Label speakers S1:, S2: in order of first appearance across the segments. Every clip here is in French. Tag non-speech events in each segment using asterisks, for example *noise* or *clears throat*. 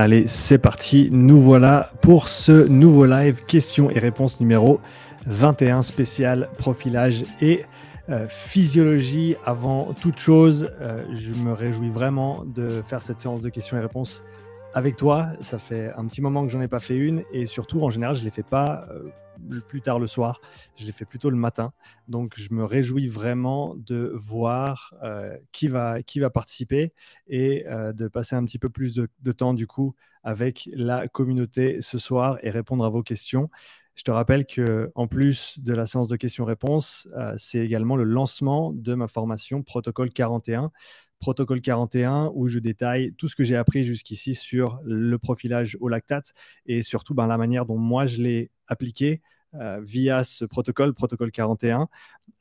S1: Allez, c'est parti. Nous voilà pour ce nouveau live questions et réponses numéro 21 spécial profilage et euh, physiologie. Avant toute chose, euh, je me réjouis vraiment de faire cette séance de questions et réponses avec toi. Ça fait un petit moment que j'en ai pas fait une et surtout en général je les fais pas euh, plus tard le soir, je les fais plutôt le matin. Donc je me réjouis vraiment de voir euh, qui, va, qui va participer et euh, de passer un petit peu plus de, de, temps du coup avec la communauté ce soir et répondre à vos questions. Je te rappelle que en plus de la séance de questions-réponses, c'est également le lancement de ma formation Protocole 41 protocole 41 où je détaille tout ce que j'ai appris jusqu'ici sur le profilage au lactate et surtout ben, la manière dont moi je l'ai appliqué euh, via ce protocole, protocole 41.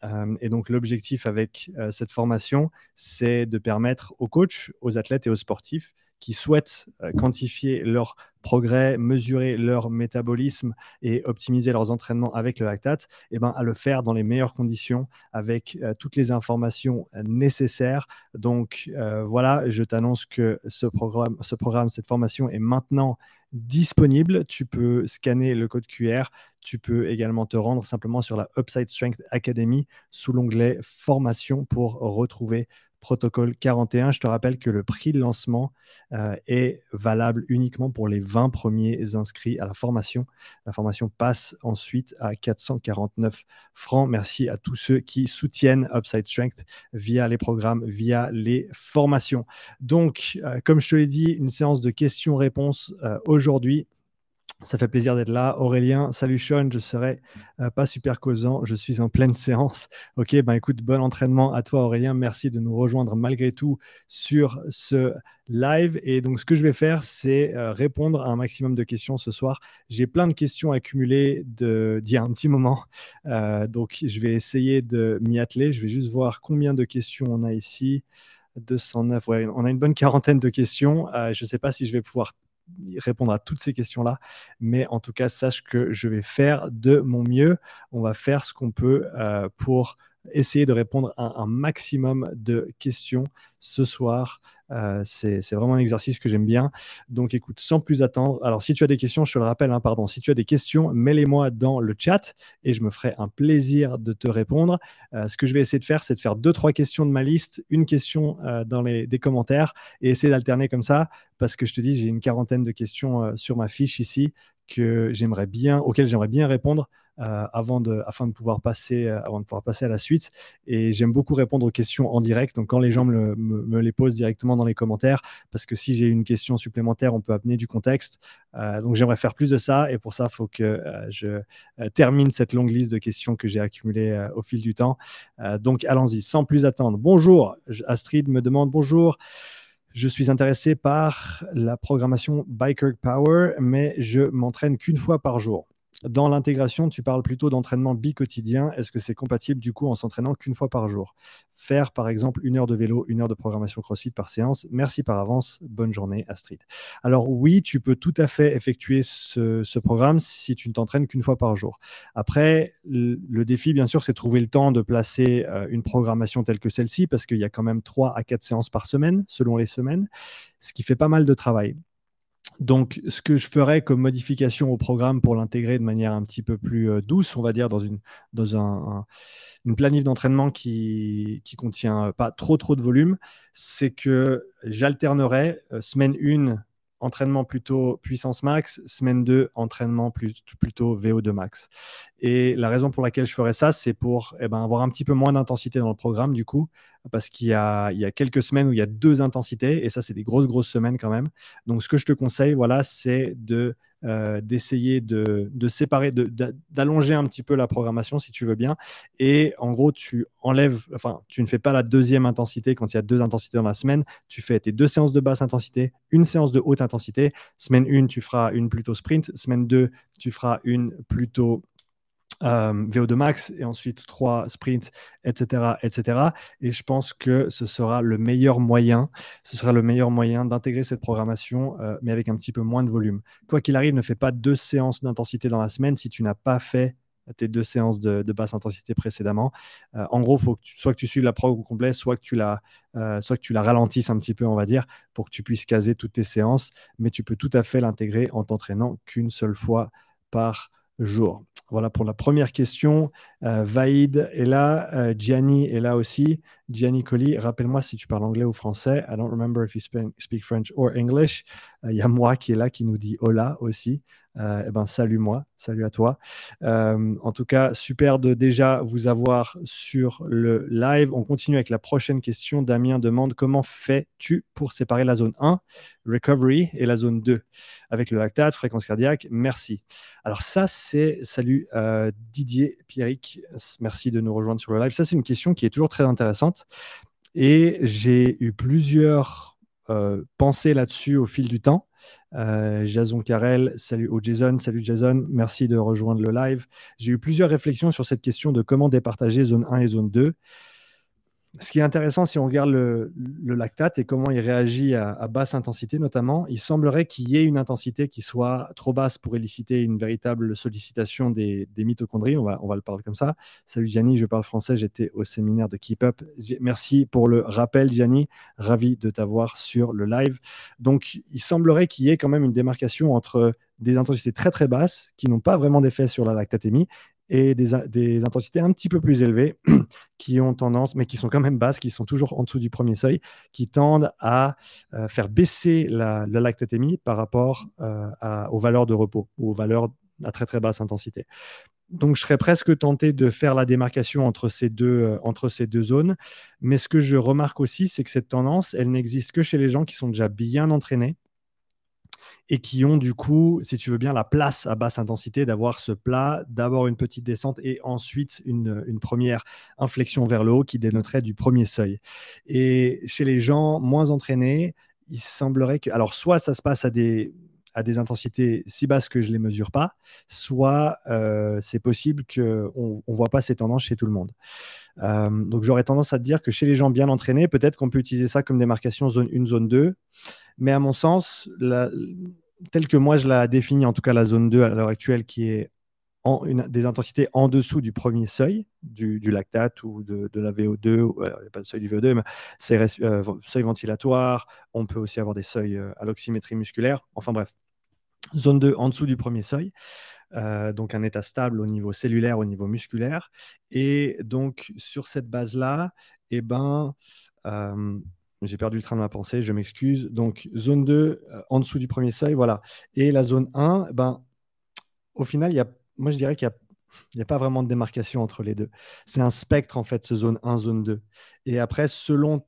S1: Euh, et donc l'objectif avec euh, cette formation, c'est de permettre aux coachs, aux athlètes et aux sportifs qui souhaitent euh, quantifier leur progrès, mesurer leur métabolisme et optimiser leurs entraînements avec le lactate, eh ben, à le faire dans les meilleures conditions avec euh, toutes les informations nécessaires. Donc euh, voilà, je t'annonce que ce programme, ce programme, cette formation est maintenant disponible. Tu peux scanner le code QR. Tu peux également te rendre simplement sur la Upside Strength Academy sous l'onglet formation pour retrouver protocole 41. Je te rappelle que le prix de lancement euh, est valable uniquement pour les 20 premiers inscrits à la formation. La formation passe ensuite à 449 francs. Merci à tous ceux qui soutiennent Upside Strength via les programmes, via les formations. Donc, euh, comme je te l'ai dit, une séance de questions-réponses euh, aujourd'hui. Ça fait plaisir d'être là. Aurélien, salut Sean, je serai euh, pas super causant, je suis en pleine *laughs* séance. Ok, ben écoute, bon entraînement à toi Aurélien, merci de nous rejoindre malgré tout sur ce live. Et donc ce que je vais faire, c'est euh, répondre à un maximum de questions ce soir. J'ai plein de questions accumulées d'il y a un petit moment, euh, donc je vais essayer de m'y atteler. Je vais juste voir combien de questions on a ici. 209, ouais, on a une bonne quarantaine de questions. je ne sais pas si je vais pouvoir répondre à toutes ces questions-là. Mais en tout cas, sache que je vais faire de mon mieux. On va faire ce qu'on peut euh, pour essayer de répondre à un maximum de questions ce soir. Euh, c'est vraiment un exercice que j'aime bien. Donc écoute, sans plus attendre, alors si tu as des questions, je te le rappelle, hein, pardon, si tu as des questions, mets-les-moi dans le chat et je me ferai un plaisir de te répondre. Euh, ce que je vais essayer de faire, c'est de faire deux, trois questions de ma liste, une question euh, dans les des commentaires et essayer d'alterner comme ça parce que je te dis, j'ai une quarantaine de questions sur ma fiche ici que j'aimerais bien, auxquelles j'aimerais bien répondre. Euh, avant de, afin de pouvoir passer, euh, avant de pouvoir passer à la suite. Et j'aime beaucoup répondre aux questions en direct. Donc quand les gens me, me, les posent directement dans les commentaires, parce que si j'ai une question supplémentaire, on peut amener du contexte. Euh, donc j'aimerais faire plus de ça. Et pour ça, il faut que je termine cette longue liste de questions que j'ai accumulées au fil du temps. donc allons-y, sans plus attendre. Bonjour, Astrid me demande bonjour. Je suis intéressé par la programmation Biker Power, mais je m'entraîne qu'une fois par jour. Dans l'intégration, tu parles plutôt d'entraînement bi-quotidien. Est-ce que c'est compatible du coup en s'entraînant qu'une fois par jour? Faire par exemple une heure de vélo, une heure de programmation CrossFit par séance. Merci par avance. Bonne journée, Astrid. Alors oui, tu peux tout à fait effectuer ce, programme si tu ne t'entraînes qu'une fois par jour. Après, le, défi, bien sûr, c'est trouver le temps de placer euh, une programmation telle que celle-ci parce qu'il y a quand même 3 à 4 séances par semaine selon les semaines, ce qui fait pas mal de travail. Donc, ce que je ferais comme modification au programme pour l'intégrer de manière un petit peu plus euh, douce, on va dire, dans une, dans un, une planif d'entraînement qui, qui contient pas trop trop de volume, c'est que j'alternerais euh, semaine 1 entraînement plutôt puissance max, semaine 2, entraînement plutôt VO2 max. Et la raison pour laquelle je ferais ça, c'est pour eh ben, avoir un petit peu moins d'intensité dans le programme, du coup, parce qu'il y a, il y a quelques semaines où il y a deux intensités, et ça, c'est des grosses, grosses semaines quand même. Donc, ce que je te conseille, voilà, c'est de euh, d'essayer de, de, séparer, d'allonger un petit peu la programmation si tu veux bien. Et en gros, tu enlèves, enfin, tu ne fais pas la deuxième intensité quand il y a deux intensités dans la semaine. Tu fais tes deux séances de basse intensité, une séance de haute intensité. Semaine 1, tu feras une plutôt sprint. Semaine 2, tu feras une plutôt euh, VO2 max et ensuite 3 sprints, etc., etc. Et je pense que ce sera le meilleur moyen, ce sera le meilleur moyen d'intégrer cette programmation, euh, mais avec un petit peu moins de volume. Quoi qu'il arrive, ne fais pas deux séances d'intensité dans la semaine si tu n'as pas fait tes deux séances de, basse intensité précédemment. en gros, faut soit que tu suives la prog au complet, soit que tu la ralentisses un petit peu, on va dire, pour que tu puisses caser toutes tes séances. Mais tu peux tout à fait l'intégrer en t'entraînant qu'une seule fois par jour. Voilà pour la première question. Euh, Vaïd est là, euh, Gianni est là aussi. Gianni Colli, rappelle-moi si tu parles anglais ou français. I don't remember if you speak French or English. Euh, il y a moi qui est là qui nous dit hola aussi. Euh, eh ben, salut moi, salut à toi. Euh, en tout cas, super de déjà vous avoir sur le live. On continue avec la prochaine question. Damien demande comment fais-tu pour séparer la zone 1, recovery, et la zone 2 avec le lactate, fréquence cardiaque? Merci. Alors ça, c'est, salut Didier Pierrick, merci de nous rejoindre sur le live. Ça, c'est une question qui est toujours très intéressante. Et j'ai eu plusieurs pensées là-dessus au fil du temps. Euh, Jason Carrel, salut au Jason, salut Jason, merci de rejoindre le live. J'ai eu plusieurs réflexions sur cette question de comment départager zone 1 et zone 2 ce qui est intéressant, si on regarde le, lactate et comment il réagit à, basse intensité notamment, il semblerait qu'il y ait une intensité qui soit trop basse pour éliciter une véritable sollicitation des, mitochondries. On va, on va le parler comme ça. Salut Gianni, je parle français, j'étais au séminaire de Keep Up. Merci pour le rappel Gianni, ravi de t'avoir sur le live. Donc il semblerait qu'il y ait quand même une démarcation entre des intensités très très basses qui n'ont pas vraiment d'effet sur la lactatémie et des, intensités un petit peu plus élevées *clears throat* qui ont tendance, mais qui sont quand même basses, qui sont toujours en dessous du premier seuil, qui tendent à euh, faire baisser la, lactatémie par rapport euh, aux valeurs de repos ou aux valeurs à très très basse intensité. Donc, je serais presque tenté de faire la démarcation entre ces deux, euh, entre ces deux zones. Mais ce que je remarque aussi, c'est que cette tendance, elle n'existe que chez les gens qui sont déjà bien entraînés et qui ont du coup, si tu veux bien, la place à basse intensité d'avoir ce plat, d'abord une petite descente et ensuite une, première inflexion vers le haut qui dénoterait du premier seuil. Et chez les gens moins entraînés, il semblerait que, alors soit ça se passe à des, à des intensités si basses que je ne les mesure pas, soit euh, c'est possible qu'on ne voit pas ces tendances chez tout le monde. Euh, donc j'aurais tendance à te dire que chez les gens bien entraînés, peut-être qu'on peut utiliser ça comme démarcation zone 1, zone 2. Mais à mon sens, telle que moi je la définis, en tout cas la zone 2 à l'heure actuelle, qui est des intensités en dessous du premier seuil, du, lactate ou de, la VO2, il n'y a pas de seuil du VO2, mais c'est euh, seuil ventilatoire, on peut aussi avoir des seuils euh, à l'oxymétrie musculaire, enfin bref. Zone 2 en dessous du premier seuil, euh, donc un état stable au niveau cellulaire, au niveau musculaire. Et donc sur cette base-là, eh ben, j'ai perdu le train de ma pensée, je m'excuse. Donc, zone 2, euh, en dessous du premier seuil, voilà. Et la zone 1, ben, au final, y a, moi, je dirais qu'il n'y a, a, pas vraiment de démarcation entre les deux. C'est un spectre, en fait, ce zone 1, zone 2. Et après, selon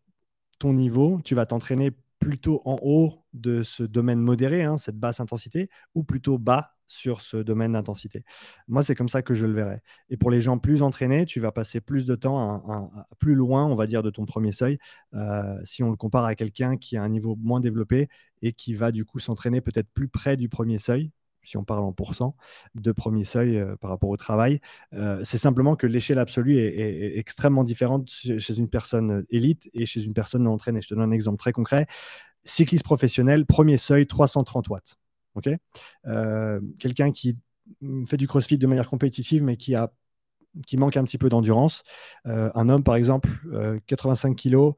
S1: ton niveau, tu vas t'entraîner plutôt en haut de ce domaine modéré, hein, cette basse intensité, ou plutôt bas sur ce domaine d'intensité. Moi, c'est comme ça que je le verrais. Et pour les gens plus entraînés, tu vas passer plus de temps plus loin, on va dire, de ton premier seuil, euh, si on le compare à quelqu'un qui a un niveau moins développé et qui va du coup s'entraîner peut-être plus près du premier seuil, si on parle en pourcent, de premier seuil euh, par rapport au travail. Euh, c'est simplement que l'échelle absolue est, extrêmement différente chez une personne élite et chez une personne non entraînée. Je te donne un exemple très concret. Cycliste professionnel, premier seuil, 330 watts. Euh, quelqu'un qui fait du crossfit de manière compétitive, mais qui, a, qui manque un petit peu d'endurance. Euh, un homme, par exemple, 85 kg,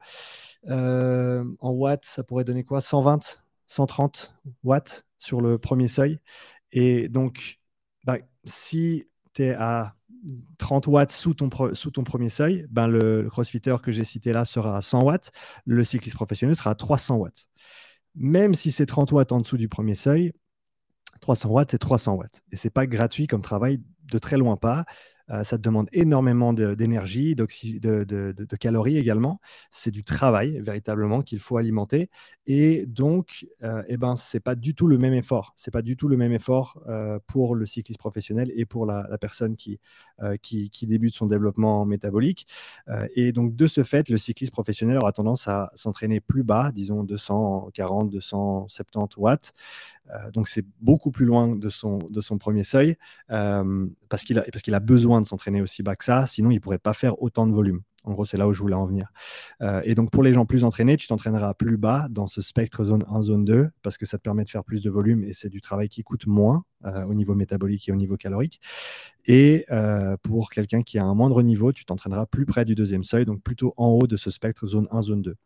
S1: en watts, ça pourrait donner quoi? 120, 130 watts sur le premier seuil. Et donc, bah, si tu es à 30 watts sous ton, sous ton premier seuil, ben le, crossfitter que j'ai cité là sera à 100 watts, le cycliste professionnel sera à 300 watts. Même si c'est 30 watts en dessous du premier seuil, 300 watts, c'est 300 watts. Et c'est pas gratuit comme travail, de très loin pas. Euh, ça te demande énormément d'énergie, de, de, calories également. C'est du travail véritablement qu'il faut alimenter. Et donc, euh, eh ben, ce n'est pas du tout le même effort. Ce n'est pas du tout le même effort euh, pour le cycliste professionnel et pour la, personne qui, qui, qui, débute son développement métabolique. et donc, de ce fait, le cycliste professionnel aura tendance à s'entraîner plus bas, disons 240, 270 watts. Donc, c'est beaucoup plus loin de son, premier seuil parce qu'il a, parce qu'il a besoin de s'entraîner aussi bas que ça, sinon il ne pourrait pas faire autant de volume. En gros, c'est là où je voulais en venir. Euh, et donc, pour les gens plus entraînés, tu t'entraîneras plus bas dans ce spectre zone 1, zone 2, parce que ça te permet de faire plus de volume et c'est du travail qui coûte moins euh, au niveau métabolique et au niveau calorique. Et euh, pour quelqu'un qui a un moindre niveau, tu t'entraîneras plus près du deuxième seuil, donc plutôt en haut de ce spectre zone 1, zone 2.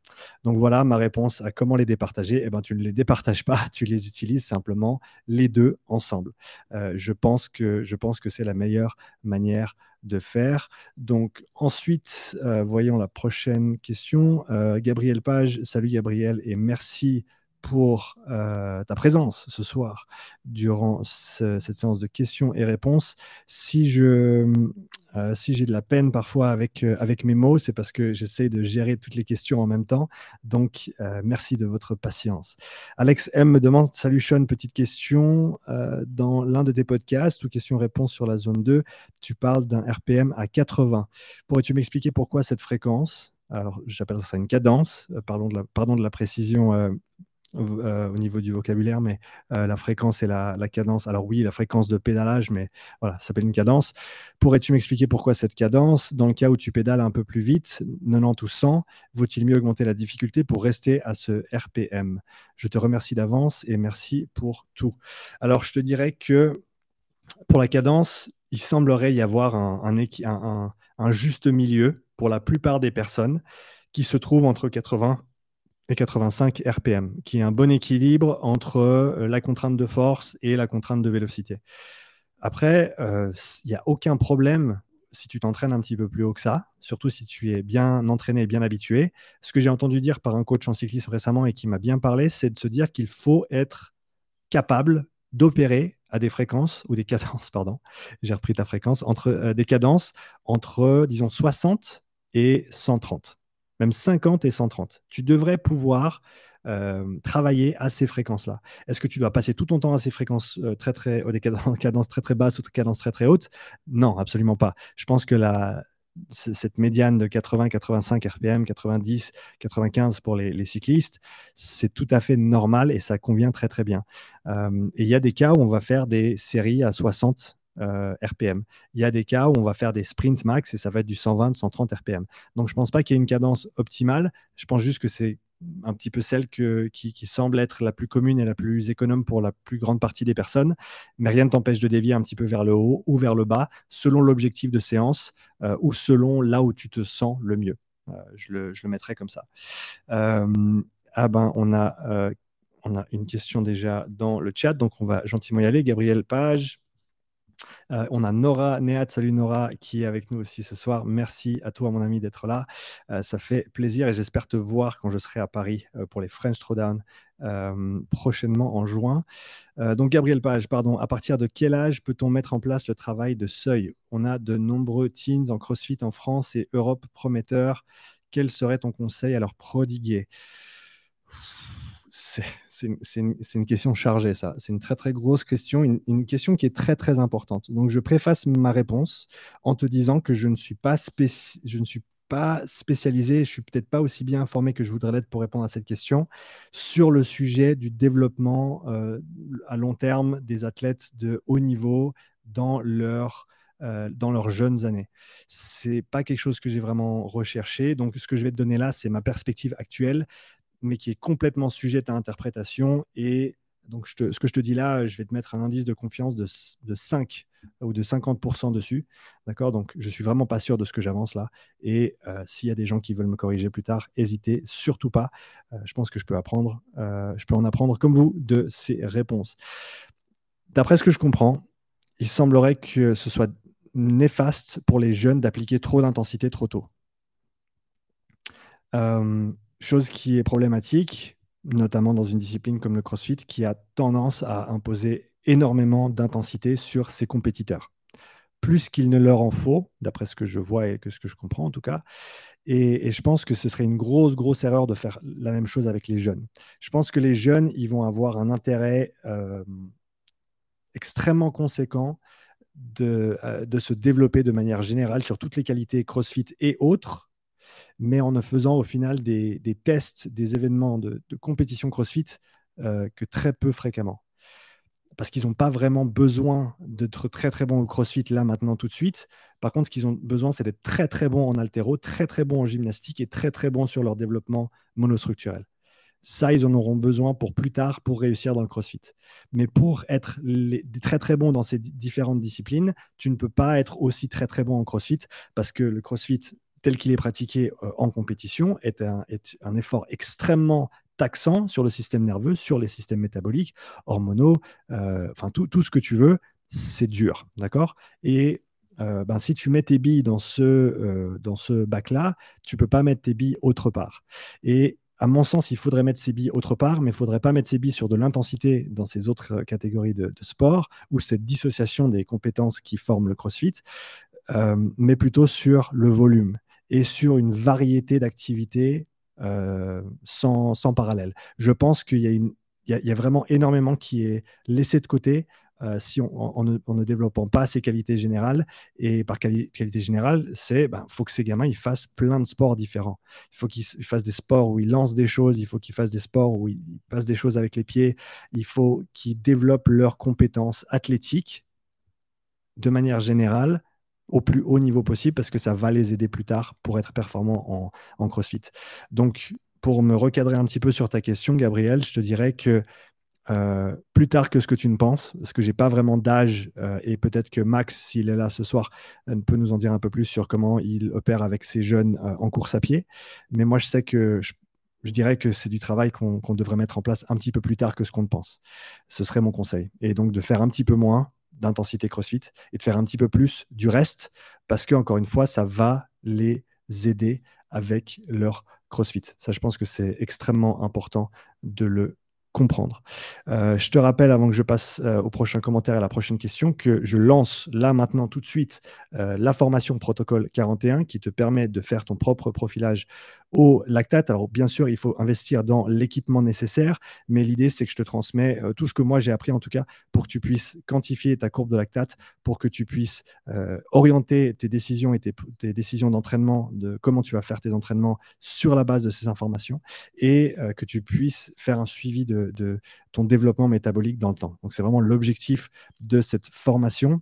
S1: Donc voilà ma réponse à comment les départager. Eh ben, tu ne les départages pas, *laughs* tu les utilises simplement les deux ensemble. je pense que, que c'est la meilleure manière de faire. Donc ensuite, euh, voyons la prochaine question. Euh, Gabriel Page, salut Gabriel et merci pour euh, ta présence ce soir durant cette séance de questions et réponses. Si je euh, si j'ai de la peine parfois avec, euh, avec mes mots, c'est parce que j'essaie de gérer toutes les questions en même temps. Donc, merci de votre patience. Alex M me demande Salut Sean, petite question. dans l'un de tes podcasts ou question-réponse sur la zone 2, tu parles d'un RPM à 80. Pourrais-tu m'expliquer pourquoi cette fréquence? Alors, j'appelle ça une cadence, pardon de la, pardon de la précision euh, au niveau du vocabulaire, mais euh, la fréquence et la, cadence. Alors oui, la fréquence de pédalage, mais voilà, ça s'appelle une cadence. Pourrais-tu m'expliquer pourquoi cette cadence? Dans le cas où tu pédales un peu plus vite, 90 ou 100, vaut-il mieux augmenter la difficulté pour rester à ce RPM Je te remercie d'avance et merci pour tout. Alors je te dirais que pour la cadence, il semblerait y avoir un, un, juste milieu pour la plupart des personnes qui se trouvent entre 80 et 85 RPM, qui est un bon équilibre entre euh, la contrainte de force et la contrainte de vélocité. Après, euh, il n'y a aucun problème si tu t'entraînes un petit peu plus haut que ça, surtout si tu es bien entraîné et bien habitué. Ce que j'ai entendu dire par un coach en cyclisme récemment et qui m'a bien parlé, c'est de se dire qu'il faut être capable d'opérer à des fréquences ou des cadences, pardon, j'ai repris ta fréquence, entre euh, des cadences entre, disons, 60 et 130 même 50 et 130. Tu devrais pouvoir euh, travailler à ces fréquences-là. Est-ce que tu dois passer tout ton temps à ces fréquences euh, très très des *laughs* cadences très très basses ou des cadences très très hautes? Non, absolument pas. Je pense que la, cette médiane de 80, 85 RPM, 90, 95 pour les, cyclistes, c'est tout à fait normal et ça convient très très bien. Euh, et il y a des cas où on va faire des séries à 60 euh, RPM. Il y a des cas où on va faire des sprints max et ça va être du 120, 130 RPM. Donc je ne pense pas qu'il y ait une cadence optimale. Je pense juste que c'est un petit peu celle qui, semble être la plus commune et la plus économe pour la plus grande partie des personnes. Mais rien ne t'empêche de dévier un petit peu vers le haut ou vers le bas, selon l'objectif de séance euh, ou selon là où tu te sens le mieux. Euh, je, le, je, le, mettrai comme ça. ah ben, on a, on a une question déjà dans le chat, donc on va gentiment y aller. Gabriel Page, euh, on a Nora Néat, salut Nora, qui est avec nous aussi ce soir. Merci à toi, mon ami, d'être là. Euh, ça fait plaisir et j'espère te voir quand je serai à Paris euh, pour les French Throwdown prochainement en juin. donc, Gabriel Page, pardon, à partir de quel âge peut-on mettre en place le travail de seuil? On a de nombreux teens en CrossFit en France et Europe prometteurs. Quel serait ton conseil à leur prodiguer? C'est une, question chargée, ça. C'est une très, très grosse question, une, question qui est très, très importante. Donc, je préface ma réponse en te disant que je ne suis pas, je ne suis spécialisé, je suis peut-être pas aussi bien informé que je voudrais l'être pour répondre à cette question sur le sujet du développement euh, à long terme des athlètes de haut niveau dans euh, dans leurs jeunes années. C'est pas quelque chose que j'ai vraiment recherché. Donc, ce que je vais te donner là, c'est ma perspective actuelle mais qui est complètement sujette à interprétation. Et donc, ce que je te dis là, je vais te mettre un indice de confiance de, 5 ou de 50% dessus. D'accord? Donc, je suis vraiment pas sûr de ce que j'avance là. Et euh, s'il y a des gens qui veulent me corriger plus tard, hésitez surtout pas. Euh, je pense que je peux apprendre, euh, je peux en apprendre comme vous de ces réponses. D'après ce que je comprends, il semblerait que ce soit néfaste pour les jeunes d'appliquer trop d'intensité trop tôt. Chose qui est problématique, notamment dans une discipline comme le CrossFit, qui a tendance à imposer énormément d'intensité sur ses compétiteurs. Plus qu'il ne leur en faut, d'après ce que je vois et que ce que je comprends en tout cas. Et, je pense que ce serait une grosse, grosse erreur de faire la même chose avec les jeunes. Je pense que les jeunes, ils vont avoir un intérêt euh, extrêmement conséquent euh, de se développer de manière générale sur toutes les qualités CrossFit et autres mais en ne faisant au final des, tests, des événements de, compétition CrossFit euh, que très peu fréquemment. parce qu'ils n'ont pas vraiment besoin d'être très très bons au crossfit là maintenant tout de suite. Par contre, ce qu'ils ont besoin, c'est d'être très très bons en altéro, très très bons en gymnastique et très très bons sur leur développement monostructurel. Ça, ils en auront besoin pour plus tard pour réussir dans le crossfit. Mais pour être très très bon dans ces différentes disciplines, tu ne peux pas être aussi très très bon en crossfit parce que le crossfit tel qu'il est pratiqué euh, en compétition est un, effort extrêmement taxant sur le système nerveux, sur les systèmes métaboliques, hormonaux, euh, enfin tout, ce que tu veux, c'est dur, d'accord? Et euh, ben, si tu mets tes billes dans ce, dans ce bac-là, tu peux pas mettre tes billes autre part. Et à mon sens, il faudrait mettre ces billes autre part, mais il faudrait pas mettre ces billes sur de l'intensité dans ces autres catégories de, sport, ou cette dissociation des compétences qui forment le CrossFit, mais plutôt sur le volume et sur une variété d'activités euh, sans, parallèle. Je pense qu'il y, a vraiment énormément qui est laissé de côté euh, si on, ne, développant pas ses qualités générales. Et par qualité générale, c'est ben, faut que ces gamins ils fassent plein de sports différents. Il faut qu'ils fassent des sports où ils lancent des choses, il faut qu'ils fassent des sports où ils passent des choses avec les pieds, il faut qu'ils développent leurs compétences athlétiques de manière générale au plus haut niveau possible parce que ça va les aider plus tard pour être performants en, CrossFit. Donc, pour me recadrer un petit peu sur ta question, Gabriel, je te dirais que euh, plus tard que ce que tu ne penses, parce que j'ai pas vraiment d'âge euh, et peut-être que Max, s'il est là ce soir, euh, peut nous en dire un peu plus sur comment il opère avec ces jeunes en course à pied. Mais moi, je sais que je, dirais que c'est du travail qu'on devrait mettre en place un petit peu plus tard que ce qu'on ne pense. Ce serait mon conseil. Et donc de faire un petit peu moins, d'intensité CrossFit et de faire un petit peu plus du reste parce que, encore une fois, ça va les aider avec leur CrossFit. Ça, je pense que c'est extrêmement important de le comprendre. Euh, je te rappelle, avant que je passe euh, au prochain commentaire et à la prochaine question, que je lance là maintenant tout de suite euh, la formation protocole 41 qui te permet de faire ton propre profilage au lactate. Alors bien sûr, il faut investir dans l'équipement nécessaire, mais l'idée c'est que je te transmets euh, tout ce que moi j'ai appris en tout cas pour que tu puisses quantifier ta courbe de lactate, pour que tu puisses euh, orienter tes décisions et tes, décisions d'entraînement, de comment tu vas faire tes entraînements sur la base de ces informations, et euh, que tu puisses faire un suivi de, de ton développement métabolique dans le temps. Donc c'est vraiment l'objectif de cette formation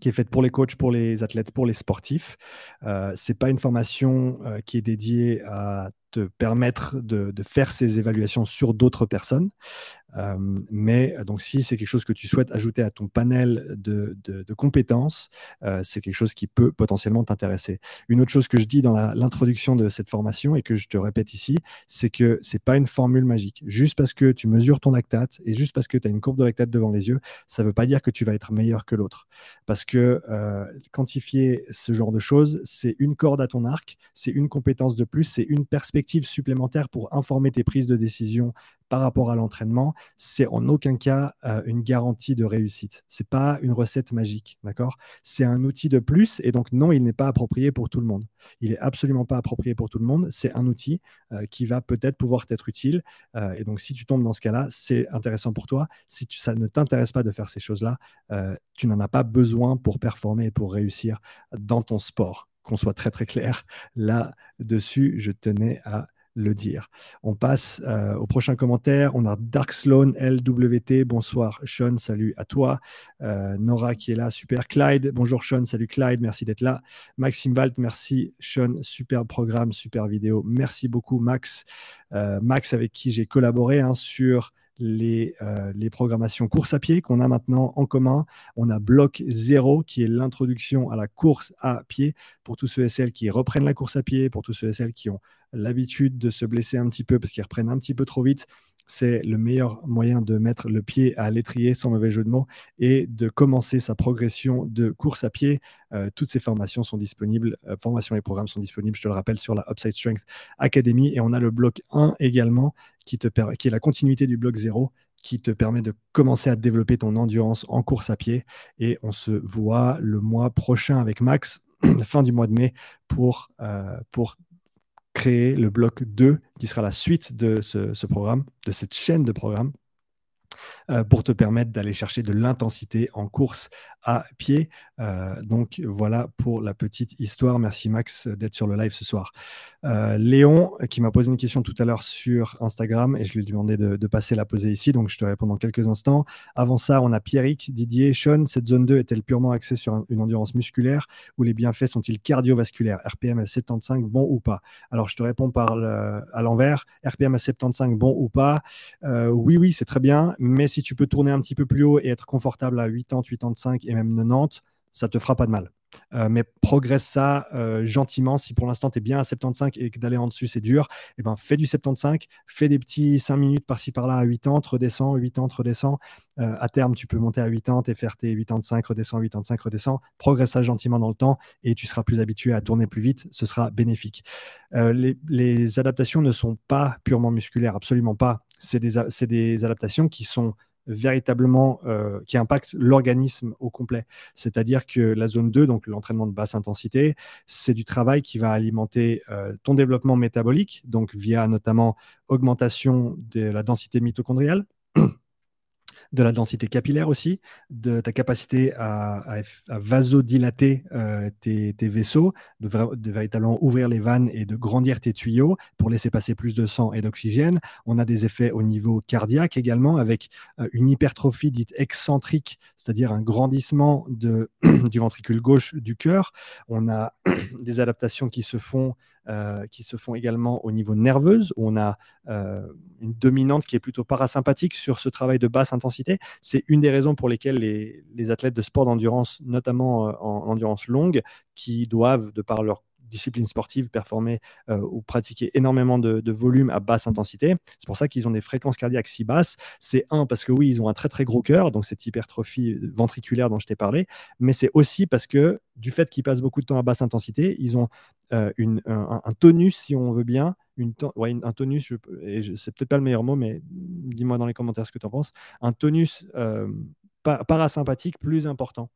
S1: qui est faite pour les coachs, pour les athlètes, pour les sportifs. Euh, Ce n'est pas une formation euh, qui est dédiée à te permettre de, faire ces évaluations sur d'autres personnes. Mais donc, si c'est quelque chose que tu souhaites ajouter à ton panel de, compétences, c'est quelque chose qui peut potentiellement t'intéresser. Une autre chose que je dis dans l'introduction de cette formation et que je te répète ici, c'est que c'est pas une formule magique. Juste parce que tu mesures ton lactate et juste parce que tu as une courbe de lactate devant les yeux, ça veut pas dire que tu vas être meilleur que l'autre. Parce que quantifier ce genre de choses, c'est une corde à ton arc, c'est une compétence de plus, c'est une perspective supplémentaire pour informer tes prises de décision par rapport à l'entraînement, c'est en aucun cas euh, une garantie de réussite. C'est pas une recette magique, d'accord? C'est un outil de plus et donc non, il n'est pas approprié pour tout le monde. Il est absolument pas approprié pour tout le monde. C'est un outil euh, qui va peut-être pouvoir t'être utile euh, et donc si tu tombes dans ce cas-là, c'est intéressant pour toi. Si ça ne t'intéresse pas de faire ces choses-là, tu n'en as pas besoin pour performer et pour réussir dans ton sport qu'on soit très très clair là-dessus, je tenais à le dire. On passe euh, au prochain commentaire. On a Dark Sloan LWT. Bonsoir Sean, salut à toi. Euh, Nora qui est là, super. Clyde, bonjour Sean, salut Clyde, merci d'être là. Maxime Valt, merci Sean, super programme, super vidéo. Merci beaucoup Max. Euh, Max avec qui j'ai collaboré hein, sur les, euh, les, programmations course à pied qu'on a maintenant en commun. On a bloc 0 qui est l'introduction à la course à pied pour tous ceux et celles qui reprennent la course à pied, pour tous ceux et celles qui ont l'habitude de se blesser un petit peu parce qu'ils reprennent un petit peu trop vite c'est le meilleur moyen de mettre le pied à l'étrier, sans mauvais jeu de mots, et de commencer sa progression de course à pied. Euh, toutes ces formations sont disponibles, euh, formations et programmes sont disponibles, je te le rappelle, sur la Upside Strength Academy. Et on a le bloc 1 également, qui, est la continuité du bloc 0, qui te permet de commencer à développer ton endurance en course à pied. Et on se voit le mois prochain avec Max, *clears throat* fin du mois de mai, pour, euh, pour créer le bloc 2 qui sera la suite de ce, programme, de cette chaîne de programmes. Euh, pour te permettre d'aller chercher de l'intensité en course à pied. Euh, donc voilà pour la petite histoire. Merci Max d'être sur le live ce soir. Euh, Léon, qui m'a posé une question tout à l'heure sur Instagram et je lui ai demandé de, passer la poser ici, donc je te réponds dans quelques instants. Avant ça, on a Pierrick, Didier, Sean. Cette zone 2 est-elle purement axée sur une endurance musculaire ou les bienfaits sont-ils cardiovasculaires? RPM à 75, bon ou pas? Alors je te réponds à l'envers. RPM à 75, bon ou pas? Oui, oui, c'est très bien, mais si tu peux tourner un petit peu plus haut et être confortable à 80, 85 et même 90, ça te fera pas de mal. Euh, mais progresse ça euh, gentiment. Si pour l'instant tu es bien à 75 et que d'aller en dessus c'est dur, eh ben, fais du 75, fais des petits 5 minutes par-ci par-là à 80, redescends, 80, redescends. Euh, à terme, tu peux monter à 80 et faire tes 85, redescends, 85, redescends. Progresse ça gentiment dans le temps et tu seras plus habitué à tourner plus vite. Ce sera bénéfique. Les, adaptations ne sont pas purement musculaires, absolument pas. C'est des adaptations qui sont véritablement euh, qui impacte l'organisme au complet. C'est-à-dire que la zone 2, donc l'entraînement de basse intensité, c'est du travail qui va alimenter euh, ton développement métabolique, donc via notamment augmentation de la densité mitochondriale, de la densité capillaire aussi, de ta capacité à, vasodilater euh, tes, vaisseaux, de, véritablement ouvrir les vannes et de grandir tes tuyaux pour laisser passer plus de sang et d'oxygène. On a des effets au niveau cardiaque également avec euh, une hypertrophie dite excentrique, c'est-à-dire un grandissement de, *clears throat* du ventricule gauche du cœur. On a *clears throat* des adaptations qui se font euh, qui se font également au niveau nerveuse, où on a euh, une dominante qui est plutôt parasympathique sur ce travail de basse intensité. C'est une des raisons pour lesquelles les, athlètes de sport d'endurance, notamment euh, en endurance longue, qui doivent, de par leur discipline sportive, performer ou pratiquer énormément de, volume à basse intensité. C'est pour ça qu'ils ont des fréquences cardiaques si basses. C'est un, parce que oui, ils ont un très très gros cœur, donc cette hypertrophie ventriculaire dont je t'ai parlé, mais c'est aussi parce que du fait qu'ils passent beaucoup de temps à basse intensité, ils ont euh, un, tonus, si on veut bien, un tonus, je, et c'est peut-être pas le meilleur mot, mais dis-moi dans les commentaires ce que tu en penses, un tonus euh, parasympathique plus important.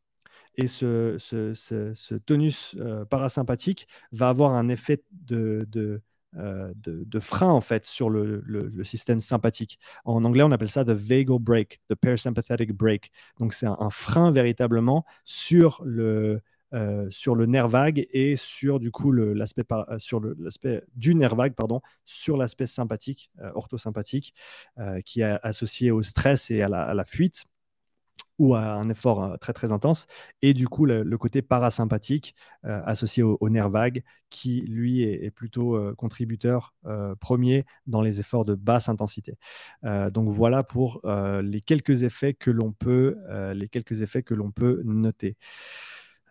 S1: Et ce, tonus euh, parasympathique va avoir un effet de, de, frein en fait sur le, système sympathique. En anglais, on appelle ça the vagal brake, the parasympathetic brake. Donc c'est un, frein véritablement sur le, euh, sur le nerf vague et sur du coup l'aspect euh, sur l'aspect du nerf vague pardon sur l'aspect sympathique euh, orthosympathique qui est associé au stress et à la, fuite ou à un effort très très intense, et du coup le, côté parasympathique associé au, nerf vague, qui lui est, plutôt contributeur premier dans les efforts de basse intensité. donc voilà pour les quelques effets que l'on peut, les quelques effets que l'on peut noter.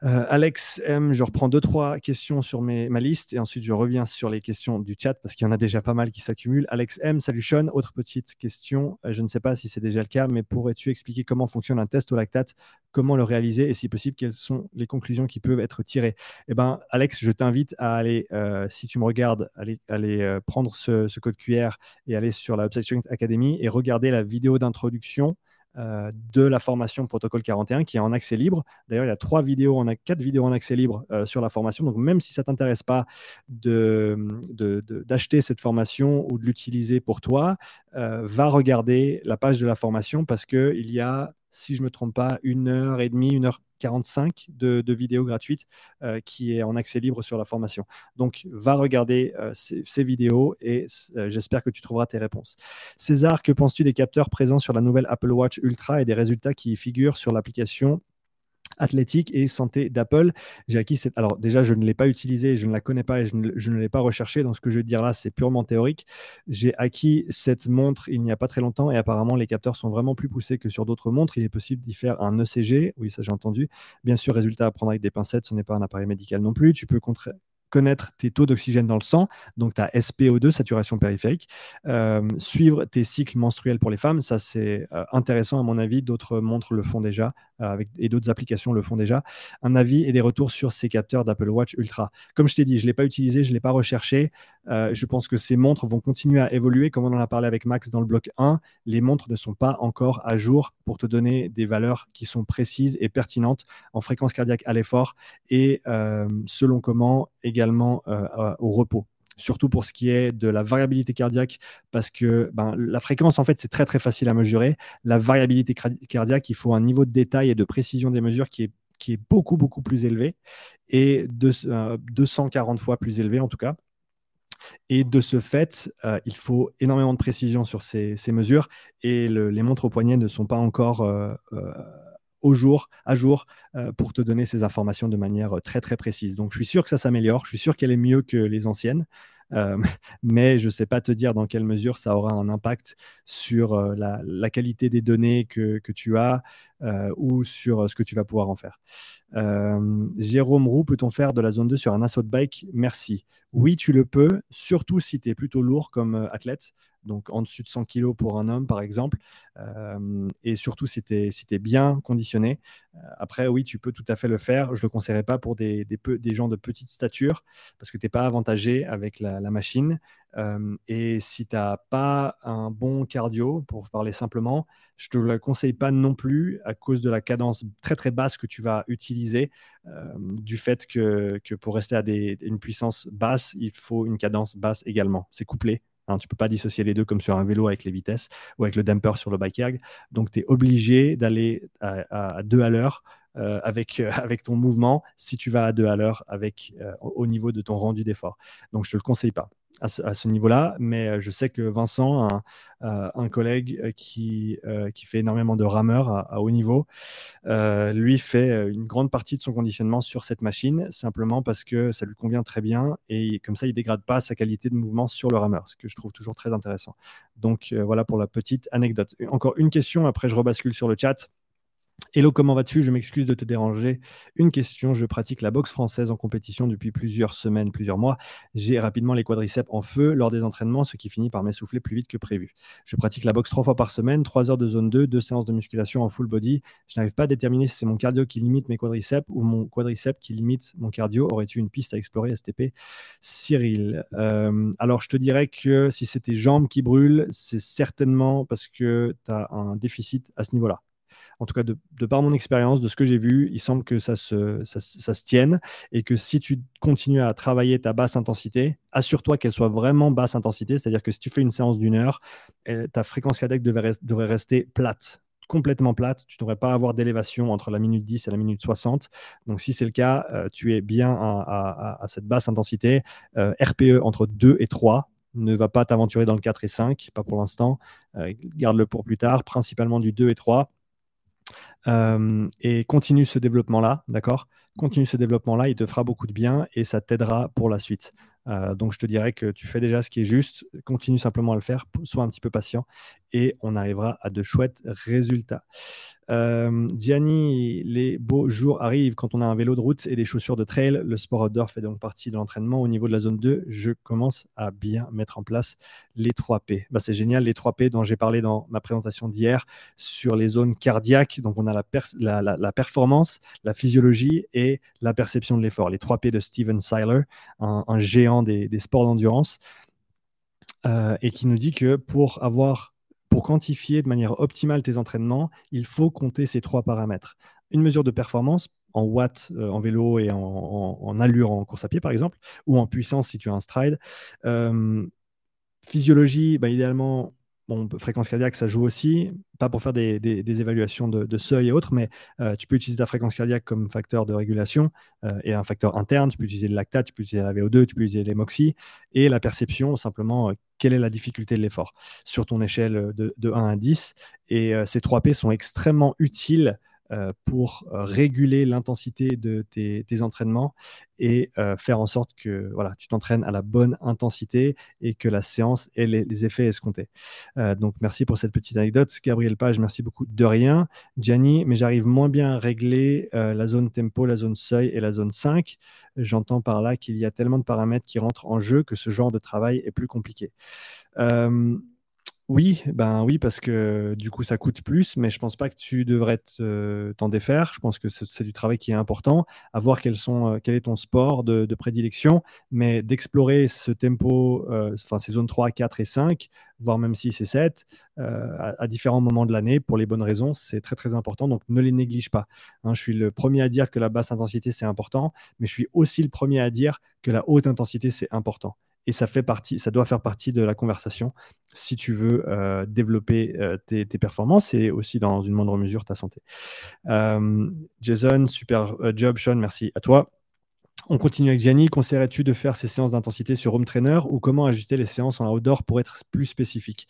S1: Euh, Alex M, je reprends deux, trois questions sur ma liste et ensuite je reviens sur les questions du chat parce qu'il y en a déjà pas mal qui s'accumulent. Alex M, salut Sean. Autre petite question, euh, je ne sais pas si c'est déjà le cas, mais pourrais-tu expliquer comment fonctionne un test au lactate, comment le réaliser et si possible, quelles sont les conclusions qui peuvent être tirées? Eh bien, Alex, je t'invite à aller, euh, si tu me regardes, aller, prendre ce, code QR et aller sur la website Academy et regarder la vidéo d'introduction euh, de la formation Protocole 41 qui est en accès libre. D'ailleurs, il y a trois vidéos, a quatre vidéos en accès libre euh, sur la formation. Donc, même si ça t'intéresse pas d'acheter cette formation ou de l'utiliser pour toi, euh, va regarder la page de la formation parce qu'il y a si je ne me trompe pas, une heure et demie, une heure 45 de, de vidéos gratuites euh, qui est en accès libre sur la formation. Donc, va regarder euh, ces, vidéos et euh, j'espère que tu trouveras tes réponses. César, que penses-tu des capteurs présents sur la nouvelle Apple Watch Ultra et des résultats qui figurent sur l'application athlétique et santé d'Apple. J'ai acquis cette. Alors, déjà, je ne l'ai pas utilisé, je ne la connais pas et je ne, l'ai pas recherché. Donc, ce que je vais dire là, c'est purement théorique. J'ai acquis cette montre il n'y a pas très longtemps et apparemment, les capteurs sont vraiment plus poussés que sur d'autres montres. Il est possible d'y faire un ECG. Oui, ça, j'ai entendu. Bien sûr, résultat à prendre avec des pincettes, ce n'est pas un appareil médical non plus. Tu peux connaître tes taux d'oxygène dans le sang, donc ta SPO2, saturation périphérique, euh, suivre tes cycles menstruels pour les femmes, ça c'est euh, intéressant à mon avis, d'autres montres le font déjà avec, et d'autres applications le font déjà. Un avis et des retours sur ces capteurs d'Apple Watch Ultra. Comme je t'ai dit, je ne l'ai pas utilisé, je ne l'ai pas recherché. je pense que ces montres vont continuer à évoluer, comme on en a parlé avec Max dans le bloc 1. Les montres ne sont pas encore à jour pour te donner des valeurs qui sont précises et pertinentes en fréquence cardiaque à l'effort et selon comment également euh, au repos surtout pour ce qui est de la variabilité cardiaque, parce que ben, la fréquence, en fait, c'est très très facile à mesurer. La variabilité cardiaque, il faut un niveau de détail et de précision des mesures qui est, qui est beaucoup beaucoup plus élevé et de, 240 fois plus élevé en tout cas. Et de ce fait, euh, il faut énormément de précision sur ces, mesures et les montres au poignet ne sont pas encore euh, euh, au jour, à jour pour te donner ces informations de manière très très précise. Donc je suis sûr que ça s'améliore, je suis sûr qu'elle est mieux que les anciennes. *laughs* mais je ne sais pas te dire dans quelle mesure ça aura un impact sur la, qualité des données que, tu as ou sur ce que tu vas pouvoir en faire. Jérôme Roux, peut-on faire de la zone 2 sur un assaut bike? Merci. Oui, tu le peux, surtout si tu es plutôt lourd comme athlète donc en dessus de 100 kg pour un homme, par exemple, euh, et surtout si tu es, bien conditionné. Euh, après, oui, tu peux tout à fait le faire. Je ne le conseillerais pas pour des, gens de petite stature, parce que tu n'es pas avantagé avec la, machine. Euh, et si tu n'as pas un bon cardio, pour parler simplement, je ne te le conseille pas non plus à cause de la cadence très très basse que tu vas utiliser, du fait que, pour rester à une puissance basse, il faut une cadence basse également. C'est couplé Hein, tu ne peux pas dissocier les deux comme sur un vélo avec les vitesses ou avec le damper sur le bike yard. Donc, tu es obligé d'aller à, deux à l'heure euh, avec, euh, *laughs* avec ton mouvement si tu vas à deux à l'heure euh, au niveau de ton rendu d'effort. Donc, je ne te le conseille pas à ce, niveau-là, mais je sais que Vincent, un, collègue qui, qui fait énormément de rameurs à, haut niveau, lui fait une grande partie de son conditionnement sur cette machine, simplement parce que ça lui convient très bien et comme ça, il dégrade pas sa qualité de mouvement sur le rameur, ce que je trouve toujours très intéressant. Donc voilà pour la petite anecdote. Encore une question, après je rebascule sur le chat. Hello, comment vas-tu? Je m'excuse de te déranger. Une question, je pratique la boxe française en compétition depuis plusieurs semaines, plusieurs mois. J'ai rapidement les quadriceps en feu lors des entraînements, ce qui finit par m'essouffler plus vite que prévu. Je pratique la boxe trois fois par semaine, trois heures de zone 2, deux séances de musculation en full body. Je n'arrive pas à déterminer si c'est mon cardio qui limite mes quadriceps ou mon quadriceps qui limite mon cardio. Aurais-tu une piste à explorer STP Cyril. Euh, alors, je te dirais que si c'est tes jambes qui brûlent, c'est certainement parce que tu as un déficit à ce niveau-là en tout cas de, par mon expérience, de ce que j'ai vu, il semble que ça se, tienne et que si tu continues à travailler ta basse intensité, assure-toi qu'elle soit vraiment basse intensité, c'est-à-dire que si tu fais une séance d'une heure, eh, ta fréquence cardiaque devrait, devrait rester plate complètement plate, tu ne devrais pas avoir d'élévation entre la minute 10 et la minute 60. Donc si c'est le cas, euh, tu es bien à, cette basse intensité. Euh, RPE entre 2 et 3, ne va pas t'aventurer dans le 4 et 5, pas pour l'instant. Euh, garde-le pour plus tard, principalement du 2 et 3. Euh, et continue ce développement-là, d'accord? Continue ce développement-là, il te fera beaucoup de bien et ça t'aidera pour la suite. Euh, donc je te dirais que tu fais déjà ce qui est juste, continue simplement à le faire, sois un petit peu patient et on arrivera à de chouettes résultats. Euh, Gianni, les beaux jours arrivent quand on a un vélo de route et des chaussures de trail. Le sport outdoor fait donc partie de l'entraînement. Au niveau de la zone 2, je commence à bien mettre en place les 3 P. Bah, c'est génial, les 3 P dont j'ai parlé dans ma présentation d'hier sur les zones cardiaques. Donc on a la, la, performance, la physiologie et la perception de l'effort. Les 3 P de Steven Seiler, un, géant des, sports d'endurance. Euh, et qui nous dit que pour avoir pour quantifier de manière optimale tes entraînements, il faut compter ces trois paramètres. Une mesure de performance en watts euh, en vélo et en, allure en course à pied, par exemple, ou en puissance si tu as un stride. Euh, physiologie, bah, idéalement, Fréquence cardiaque, ça joue aussi, pas pour faire des, évaluations de, seuil et autres, mais euh, tu peux utiliser ta fréquence cardiaque comme facteur de régulation et un facteur interne. Tu peux utiliser le lactate, tu peux utiliser la VO2, tu peux utiliser l'hémoxie et la perception, simplement, quelle est la difficulté de l'effort sur ton échelle de, de 1 à 10. Et ces 3 P sont extrêmement utiles euh, pour euh, réguler l'intensité de tes, entraînements et euh, faire en sorte que voilà, tu t'entraînes à la bonne intensité et que la séance ait les, effets escomptés. donc, merci pour cette petite anecdote. Gabriel Page, merci beaucoup. De rien. Gianni, mais j'arrive moins bien à régler la zone tempo, la zone seuil et la zone 5. J'entends par là qu'il y a tellement de paramètres qui rentrent en jeu que ce genre de travail est plus compliqué. Oui, ben oui, parce que du coup, ça coûte plus, mais je pense pas que tu devrais t'en défaire. Je pense que c'est du travail qui est important, à voir euh, quel est ton sport de, prédilection, mais d'explorer ce tempo, euh, enfin ces zones 3, 4 et 5, voire même 6 et 7, euh, à, différents moments de l'année, pour les bonnes raisons, c'est très très important, donc ne les néglige pas. Hein. je suis le premier à dire que la basse intensité, c'est important, mais je suis aussi le premier à dire que la haute intensité, c'est important et ça, fait partie, ça doit faire partie de la conversation si tu veux euh, développer euh, tes, performances et aussi dans une moindre mesure ta santé. Jason, super job, Sean, merci à toi. On continue avec Gianni. Conseillerais-tu de faire ces séances d'intensité sur home trainer ou comment ajuster les séances en outdoor pour être plus spécifique?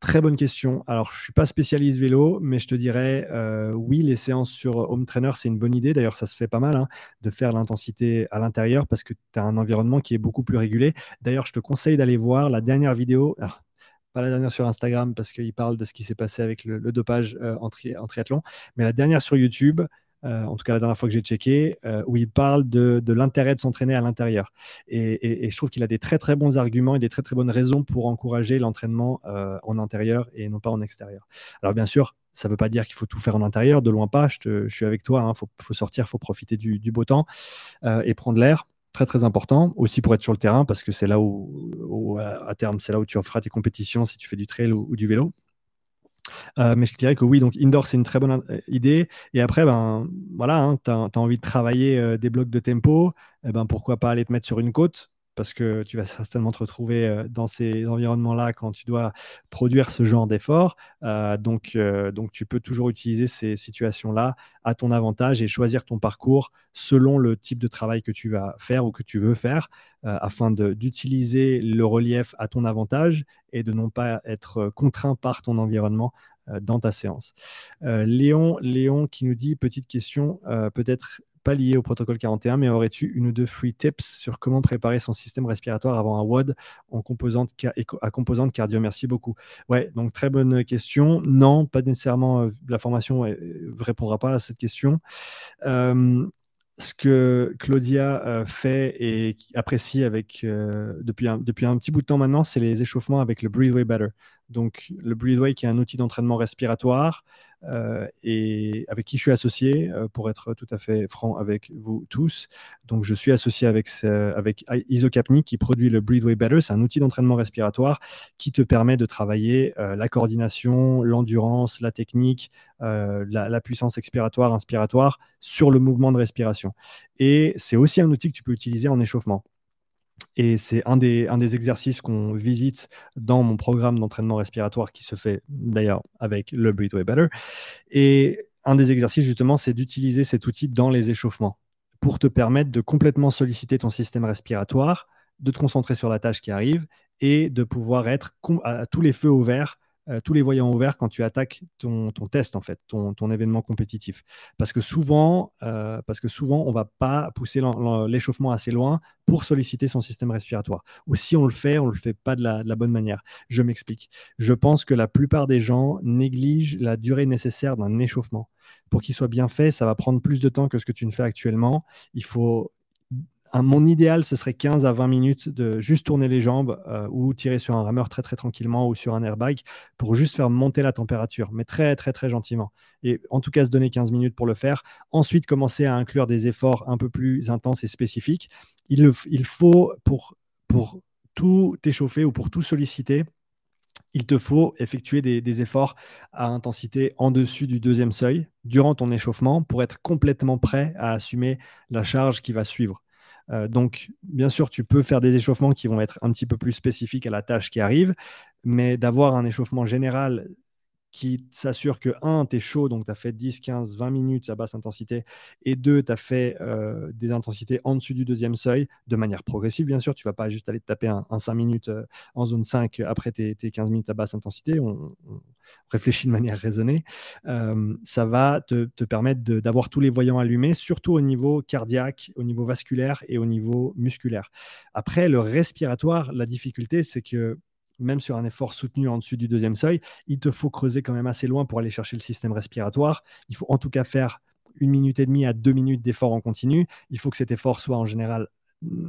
S1: Très bonne question. Alors, je ne suis pas spécialiste vélo, mais je te dirais euh, oui, les séances sur home trainer, c'est une bonne idée. D'ailleurs, ça se fait pas mal hein, de faire l'intensité à l'intérieur parce que tu as un environnement qui est beaucoup plus régulé. D'ailleurs, je te conseille d'aller voir la dernière vidéo. pas la dernière sur Instagram parce qu'il parle de ce qui s'est passé avec le, dopage euh, en, en, triathlon, mais la dernière sur YouTube euh, en tout cas la dernière fois que j'ai checké, euh, où il parle de, l'intérêt de s'entraîner à l'intérieur. Et, je trouve qu'il a des très très bons arguments et des très très bonnes raisons pour encourager l'entraînement euh, en intérieur et non pas en extérieur. Alors bien sûr, ça ne veut pas dire qu'il faut tout faire en intérieur, de loin pas, je, suis avec toi, il hein. faut, sortir, il faut profiter du, beau temps et prendre l'air très très important aussi pour être sur le terrain parce que c'est là où, à terme c'est là où tu feras tes compétitions si tu fais du trail ou du vélo euh, mais je dirais que oui, donc indoor, c'est une très bonne euh, idée. Et après, ben, voilà, hein, tu as, envie de travailler euh, des blocs de tempo, eh ben, pourquoi pas aller te mettre sur une côte parce que tu vas certainement te retrouver euh, dans ces environnements-là quand tu dois produire ce genre d'effort. Euh, donc, euh, donc, tu peux toujours utiliser ces situations-là à ton avantage et choisir ton parcours selon le type de travail que tu vas faire ou que tu veux faire, afin d'utiliser le relief à ton avantage et de non pas être contraint par ton environnement dans ta séance. Léon, Léon qui nous dit, petite question, peut-être pas lié au protocole 41, mais aurais-tu une ou deux free tips sur comment préparer son système respiratoire avant un WOD en composante à composante cardio? Merci beaucoup. Ouais, donc très bonne question. Non, pas nécessairement. Euh, la formation ne répondra pas à cette question. Euh, ce que Claudia euh, fait et apprécie avec, depuis, un, depuis un petit bout de temps maintenant, c'est les échauffements avec le Breatheway Better. Donc, le Breatheway, qui est un outil d'entraînement respiratoire euh, et avec qui je suis associé, euh, pour être tout à fait franc avec vous tous. Donc, je suis associé avec, avec Isocapni, qui produit le Breatheway Better. C'est un outil d'entraînement respiratoire qui te permet de travailler euh, la coordination, l'endurance, la technique, la, puissance expiratoire, inspiratoire sur le mouvement de respiration. Et c'est aussi un outil que tu peux utiliser en échauffement. Et c'est un des, un des exercices qu'on visite dans mon programme d'entraînement respiratoire qui se fait d'ailleurs avec le Breathe Better. Et un des exercices, justement, c'est d'utiliser cet outil dans les échauffements pour te permettre de complètement solliciter ton système respiratoire, de te concentrer sur la tâche qui arrive et de pouvoir être à tous les feux ouverts euh, tous les voyants ouverts quand tu attaques ton, test, en fait, ton, événement compétitif. Parce que souvent, euh, parce que souvent on ne va pas pousser l'échauffement assez loin pour solliciter son système respiratoire. Ou si on le fait, on ne le fait pas de la, de la bonne manière. Je m'explique. Je pense que la plupart des gens négligent la durée nécessaire d'un échauffement. Pour qu'il soit bien fait, ça va prendre plus de temps que ce que tu ne fais actuellement. Il faut mon idéal, ce serait 15 à 20 minutes de juste tourner les jambes euh, ou tirer sur un rameur très très tranquillement ou sur un airbag pour juste faire monter la température, mais très très très gentiment. Et en tout cas, se donner 15 minutes pour le faire. Ensuite, commencer à inclure des efforts un peu plus intenses et spécifiques. Il, il faut, pour, tout échauffer ou pour tout solliciter, il te faut effectuer des, des, efforts à intensité en dessus du deuxième seuil durant ton échauffement pour être complètement prêt à assumer la charge qui va suivre. Euh, donc, bien sûr, tu peux faire des échauffements qui vont être un petit peu plus spécifiques à la tâche qui arrive, mais d'avoir un échauffement général qui s'assure que, un, tu es chaud, donc tu as fait 10, 15, 20 minutes à basse intensité, et deux, tu as fait euh, des intensités en dessus du deuxième seuil, de manière progressive, bien sûr. Tu vas pas juste aller te taper un, 5 minutes euh, en zone 5 après tes, 15 minutes à basse intensité. On, réfléchit de manière raisonnée. Euh, ça va te permettre d'avoir tous les voyants allumés, surtout au niveau cardiaque, au niveau vasculaire et au niveau musculaire. Après, le respiratoire, la difficulté, c'est que même sur un effort soutenu en dessus du deuxième seuil, il te faut creuser quand même assez loin pour aller chercher le système respiratoire. Il faut en tout cas faire une minute et demie à deux minutes d'effort en continu. Il faut que cet effort soit en général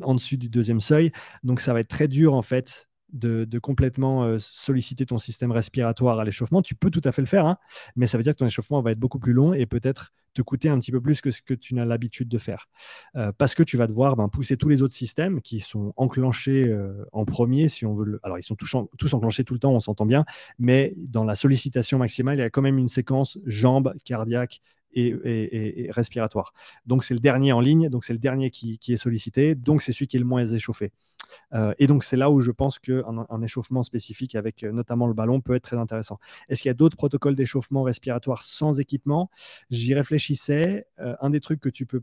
S1: en dessus du deuxième seuil. Donc ça va être très dur en fait de, complètement euh, solliciter ton système respiratoire à l'échauffement. Tu peux tout à fait le faire, hein, mais ça veut dire que ton échauffement va être beaucoup plus long et peut-être te coûter un petit peu plus que ce que tu n'as l'habitude de faire. Euh, parce que tu vas devoir ben, pousser tous les autres systèmes qui sont enclenchés euh, en premier, si on veut. Alors, ils sont tous, enclenchés tout le temps, on s'entend bien, mais dans la sollicitation maximale, il y a quand même une séquence jambes, cardiaque respiratoire. Donc c'est le dernier en ligne, donc c'est le dernier qui, est sollicité, donc c'est celui qui est le moins échauffé. Euh, et donc c'est là où je pense qu'un un échauffement spécifique avec euh, notamment le ballon peut être très intéressant. Est-ce qu'il y a d'autres protocoles d'échauffement respiratoire sans équipement? J'y réfléchissais. Euh, un des trucs que tu peux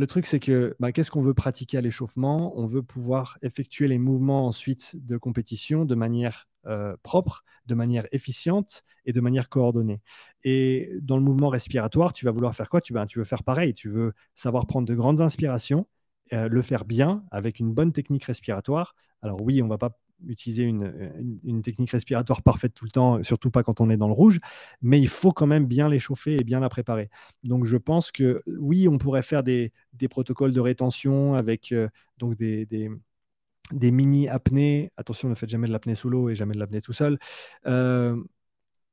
S1: le truc, c'est que bah, qu'est-ce qu'on veut pratiquer à l'échauffement? On veut pouvoir effectuer les mouvements ensuite de compétition de manière euh, propre, de manière efficiente et de manière coordonnée. Et dans le mouvement respiratoire, tu vas vouloir faire quoi? Tu, tu veux faire pareil. Tu veux savoir prendre de grandes inspirations, euh, le faire bien avec une bonne technique respiratoire. Alors oui, on va pas utiliser une, technique respiratoire parfaite tout le temps, surtout pas quand on est dans le rouge, mais il faut quand même bien l'échauffer et bien la préparer. Donc je pense que oui, on pourrait faire des, protocoles de rétention avec euh, donc des, des, mini apnées. Attention, ne faites jamais de l'apnée sous l'eau et jamais de l'apnée tout seul. Euh,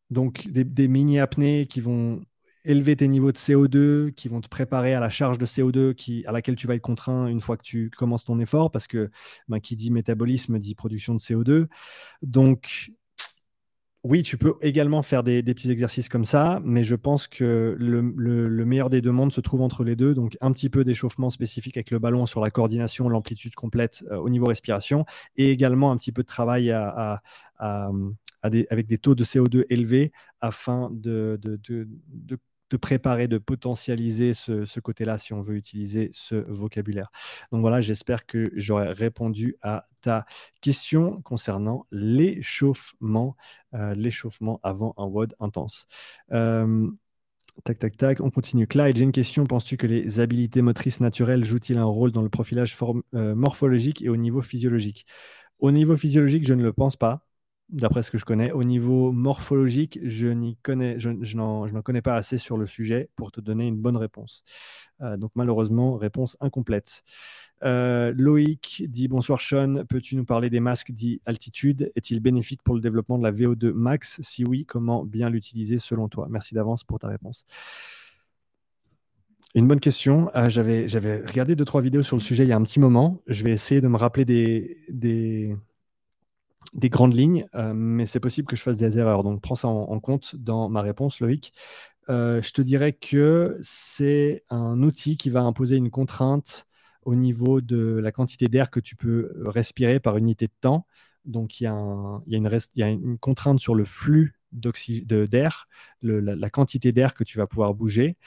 S1: donc des, des mini apnées qui vont élever tes niveaux de CO2 qui vont te préparer à la charge de CO2 qui, à laquelle tu vas être contraint une fois que tu commences ton effort, parce que ben, qui dit métabolisme dit production de CO2. Donc, oui, tu peux également faire des, petits exercices comme ça, mais je pense que le, meilleur des deux mondes se trouve entre les deux. Donc, un petit peu d'échauffement spécifique avec le ballon sur la coordination, l'amplitude complète euh, au niveau respiration, et également un petit peu de travail avec des taux de CO2 élevés afin de préparer, de potentialiser ce, côté-là si on veut utiliser ce vocabulaire. Donc voilà, j'espère que j'aurai répondu à ta question concernant l'échauffement, euh, l'échauffement avant un WOD intense. Euh, tac, tac, tac, on continue. Clyde, j'ai une question. Penses-tu que les habiletés motrices naturelles jouent-ils un rôle dans le profilage euh, morphologique et au niveau physiologique? Au niveau physiologique, je ne le pense pas d'après ce que je connais. Au niveau morphologique, je n'y connais, je, n'en, connais pas assez sur le sujet pour te donner une bonne réponse. Euh, donc malheureusement, réponse incomplète. Euh, Loïc dit bonsoir Sean, peux-tu nous parler des masques dits altitude? Est-il bénéfique pour le développement de la VO2 max? Si oui, comment bien l'utiliser selon toi Merci d'avance pour ta réponse. Une bonne question. Euh, j'avais, j'avais regardé deux, trois vidéos sur le sujet il y a un petit moment. Je vais essayer de me rappeler des, des, des grandes lignes, euh, mais c'est possible que je fasse des erreurs. Donc, prends ça en, compte dans ma réponse, Loïc. Euh, je te dirais que c'est un outil qui va imposer une contrainte au niveau de la quantité d'air que tu peux respirer par unité de temps. Donc, il y a, une, il y a une contrainte sur le flux d'air, la, quantité d'air que tu vas pouvoir bouger,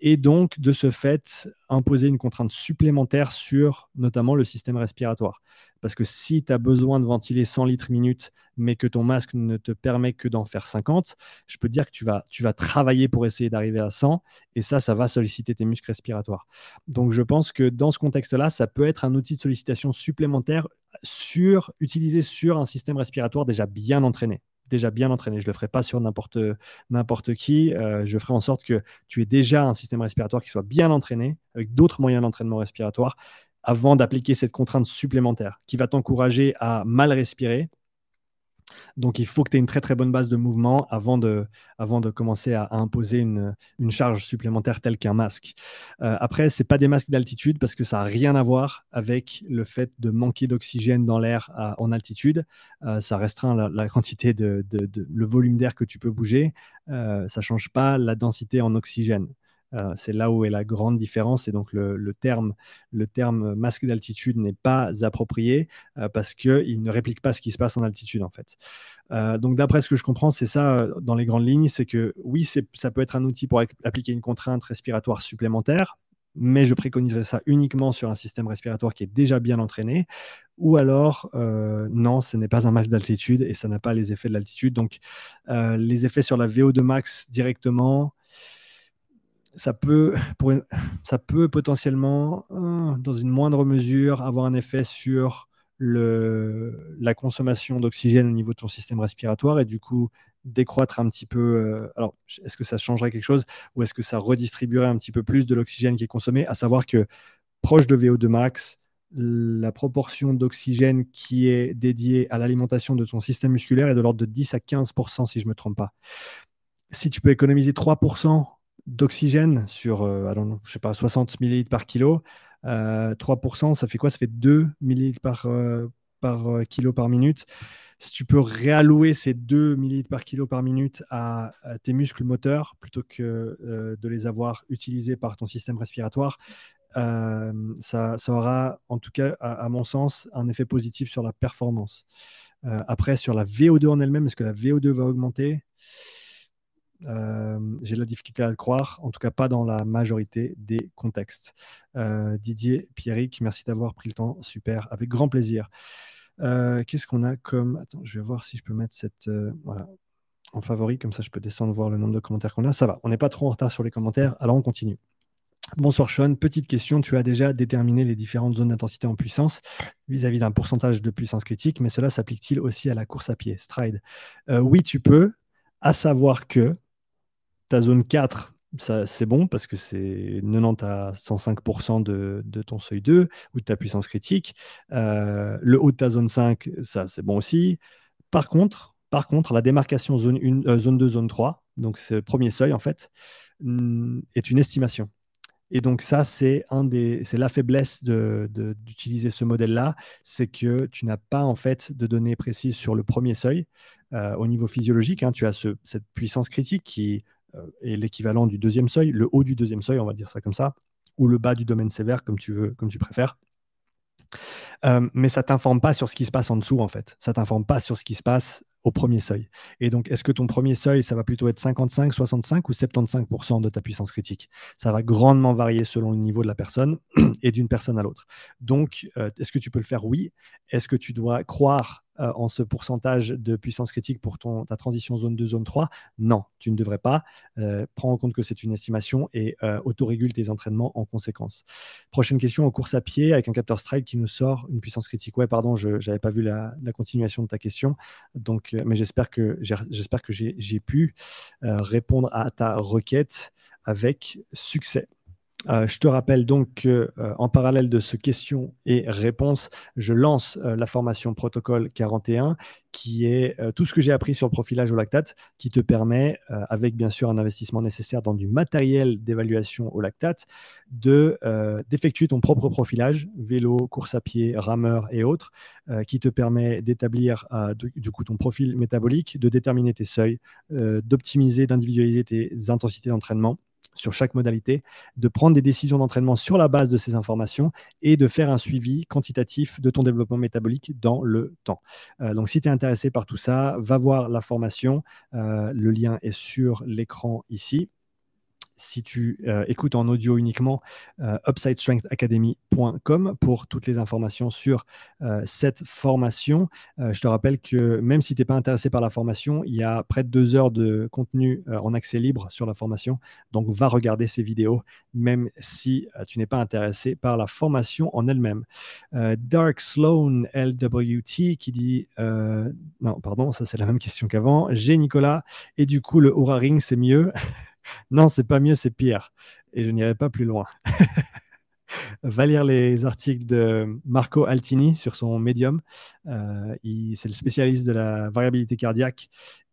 S1: et donc de ce fait imposer une contrainte supplémentaire sur notamment le système respiratoire. Parce que si tu as besoin de ventiler 100 litres minute, mais que ton masque ne te permet que d'en faire 50, je peux te dire que tu vas, tu vas travailler pour essayer d'arriver à 100, et ça, ça va solliciter tes muscles respiratoires. Donc je pense que dans ce contexte-là, ça peut être un outil de sollicitation supplémentaire sur, utilisé sur un système respiratoire déjà bien entraîné déjà bien entraîné. Je ne le ferai pas sur n'importe qui. Euh, je ferai en sorte que tu aies déjà un système respiratoire qui soit bien entraîné, avec d'autres moyens d'entraînement respiratoire, avant d'appliquer cette contrainte supplémentaire qui va t'encourager à mal respirer donc, il faut que tu aies une très très bonne base de mouvement avant de, avant de commencer à, imposer une, charge supplémentaire telle qu'un masque. Euh, après, ce pas des masques d'altitude parce que ça n'a rien à voir avec le fait de manquer d'oxygène dans l'air en altitude. Euh, ça restreint la, quantité de, le volume d'air que tu peux bouger. Euh, ça change pas la densité en oxygène. Euh, c'est là où est la grande différence. Et donc, le, terme, masque d'altitude n'est pas approprié euh, parce qu'il ne réplique pas ce qui se passe en altitude, en fait. Euh, donc, d'après ce que je comprends, c'est ça dans les grandes lignes c'est que oui, ça peut être un outil pour appliquer une contrainte respiratoire supplémentaire, mais je préconiserais ça uniquement sur un système respiratoire qui est déjà bien entraîné, ou alors non, ce n'est pas un masque d'altitude et ça n'a pas les effets de l'altitude. Donc les effets sur la VO2 max directement, ça peut, pour ça peut potentiellement, euh, dans une moindre mesure, avoir un effet sur le, la consommation d'oxygène au niveau de ton système respiratoire et du coup décroître un petit peu. Euh, alors, est-ce que ça changerait quelque chose ou est-ce que ça redistribuerait un petit peu plus de l'oxygène qui est consommé? À savoir que proche de VO2 max, la proportion d'oxygène qui est dédiée à l'alimentation de ton système musculaire est de l'ordre de 10 à 15% si je ne me trompe pas. Si tu peux économiser 3 d'oxygène sur, euh, je sais pas, 60 ml par kilo, 3%, euh, ça fait quoi? Ça fait 2 ml par, euh, par kilo par minute. si tu peux réallouer ces 2 millilitres par kilo par minute à, tes muscles moteurs plutôt que de les avoir utilisés par ton système respiratoire, ça, aura, en tout cas, à, mon sens, un effet positif sur la performance. Après, sur la VO2 en elle-même, est-ce que la VO2 va augmenter? J'ai de la difficulté à le croire, en tout cas pas dans la majorité des contextes. Didier, Pierrick, merci d'avoir pris le temps, super, avec grand plaisir. Euh, qu'est-ce qu'on a comme. Attends, je vais voir si je peux mettre cette. Euh, voilà, en favori, comme ça je peux descendre voir le nombre de commentaires qu'on a. Ça va, on n'est pas trop en retard sur les commentaires, alors on continue. Bonsoir Sean, petite question, tu as déjà déterminé les différentes zones d'intensité en puissance vis-à-vis d'un pourcentage de puissance critique, mais cela s'applique-t-il aussi à la course à pied, stride euh, Oui, tu peux, à savoir que ta zone 4 c'est bon parce que c'est 90 à 105% de, ton seuil 2 ou de ta puissance critique. Euh, le haut de ta zone 5, ça c'est bon aussi. Par contre, par contre, la démarcation zone, 1, euh, zone 2, zone 3, donc ce premier seuil en fait, mm, est une estimation. Et donc ça, c'est un des, c'est la faiblesse d'utiliser ce modèle-là, c'est que tu n'as pas en fait de données précises sur le premier seuil euh, au niveau physiologique. Hein. tu as cette puissance critique qui euh, et l'équivalent du deuxième seuil, le haut du deuxième seuil, on va dire ça comme ça, ou le bas du domaine sévère, comme tu veux, comme tu préfères. Euh, mais ça t'informe pas sur ce qui se passe en dessous, en fait. Ça t'informe pas sur ce qui se passe au premier seuil. Et donc, est-ce que ton premier seuil, ça va plutôt être 55, 65 ou 75% de ta puissance critique? Ça va grandement varier selon le niveau de la personne *clears throat* et d'une personne à l'autre. Donc, euh, est-ce que tu peux le faire? Oui. Est-ce que tu dois croire euh, en ce pourcentage de puissance critique pour ton, ta transition zone 2, zone 3 Non, tu ne devrais pas. Euh, prends en compte que c'est une estimation et euh, autorégule tes entraînements en conséquence. Prochaine question en course à pied avec un capteur strike qui nous sort une puissance critique. Ouais, pardon, je n'avais pas vu la, continuation de ta question. Donc, mais j'espère que j'ai pu répondre à ta requête avec succès. Euh, je te rappelle donc qu'en euh, parallèle de ce question et réponse, je lance euh, la formation protocole 41 qui est tout ce que j'ai appris sur le profilage au lactate qui te permet, avec bien sûr un investissement nécessaire dans du matériel d'évaluation au lactate, de, d'effectuer ton propre profilage, vélo, course à pied, rameur et autres, qui te permet d'établir du coup ton profil métabolique, de déterminer tes seuils, d'optimiser, d'individualiser tes intensités d'entraînement sur chaque modalité, de prendre des décisions d'entraînement sur la base de ces informations et de faire un suivi quantitatif de ton développement métabolique dans le temps. Euh, donc si tu es intéressé par tout ça, va voir la formation. Euh, le lien est sur l'écran ici si tu euh, écoutes en audio uniquement, euh, upsidestrengthacademy.com pour toutes les informations sur euh, cette formation. je te rappelle que même si tu n'es pas intéressé par la formation, il y a près de deux heures de contenu en accès libre sur la formation. Donc, va regarder ces vidéos, même si tu n'es pas intéressé par la formation en elle-même. Dark Sloan LWT qui dit non, pardon, ça c'est la même question qu'avant. J'ai Nicolas et du coup le Aura Ring c'est mieux. *laughs* non, c'est pas mieux, c'est pire. Et je n'irai pas plus loin. *laughs* Va lire les articles de Marco Altini sur son Medium. Euh, c'est le spécialiste de la variabilité cardiaque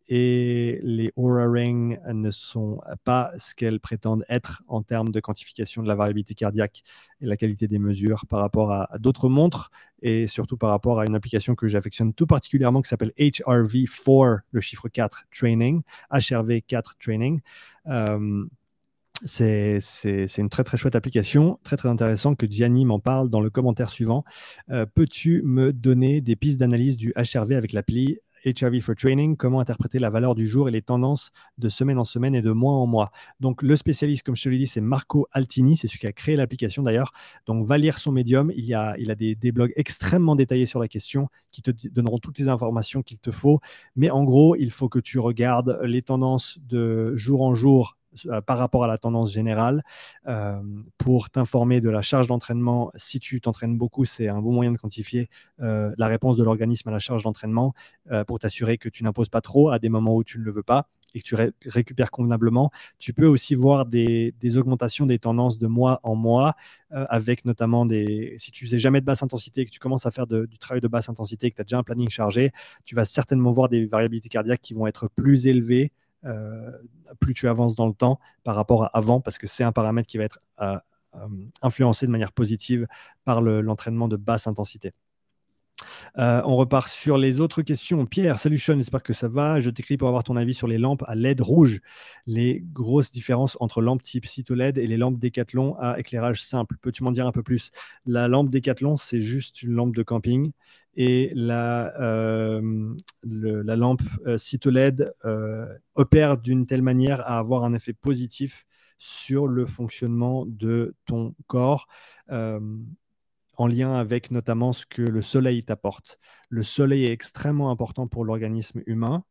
S1: et les Aura Ring ne sont pas ce qu'elles prétendent être en termes de quantification de la variabilité cardiaque et la qualité des mesures par rapport à, d'autres montres et surtout par rapport à une application que j'affectionne tout particulièrement qui s'appelle HRV4, le chiffre 4 Training, HRV4 Training. Euh, c'est une très très chouette application, très très intéressant que Gianni m'en parle dans le commentaire suivant. Euh, peux-tu me donner des pistes d'analyse du HRV avec l'appli HRV for Training, comment interpréter la valeur du jour et les tendances de semaine en semaine et de mois en mois. Donc, le spécialiste, comme je te l'ai dit, c'est Marco Altini, c'est celui qui a créé l'application d'ailleurs. Donc, va lire son médium. Il, a, des, blogs extrêmement détaillés sur la question qui te donneront toutes les informations qu'il te faut. Mais en gros, il faut que tu regardes les tendances de jour en jour par rapport à la tendance générale euh, pour t'informer de la charge d'entraînement. Si tu t'entraînes beaucoup, c'est un bon moyen de quantifier euh, la réponse de l'organisme à la charge d'entraînement pour t'assurer que tu n'imposes pas trop à des moments où tu ne le veux pas et que tu récupères convenablement. Tu peux aussi voir des, augmentations des tendances de mois en mois, avec notamment des. Si tu faisais jamais de basse intensité et que tu commences à faire du travail de basse intensité et que tu as déjà un planning chargé, tu vas certainement voir des variabilités cardiaques qui vont être plus élevées euh, plus tu avances dans le temps par rapport à avant, parce que c'est un paramètre qui va être euh, euh, influencé de manière positive par l'entraînement de basse intensité. Euh, on repart sur les autres questions. Pierre, salut Sean, j'espère que ça va. Je t'écris pour avoir ton avis sur les lampes à LED rouge. Les grosses différences entre lampes type Cito LED et les lampes Decathlon à éclairage simple. Peux-tu m'en dire un peu plus? La lampe Decathlon, c'est juste une lampe de camping. Et la, euh, la lampe euh, Cito LED opère d'une telle manière à avoir un effet positif sur le fonctionnement de ton corps en lien avec notamment ce que le soleil t'apporte. Le soleil est extrêmement important pour l'organisme humain,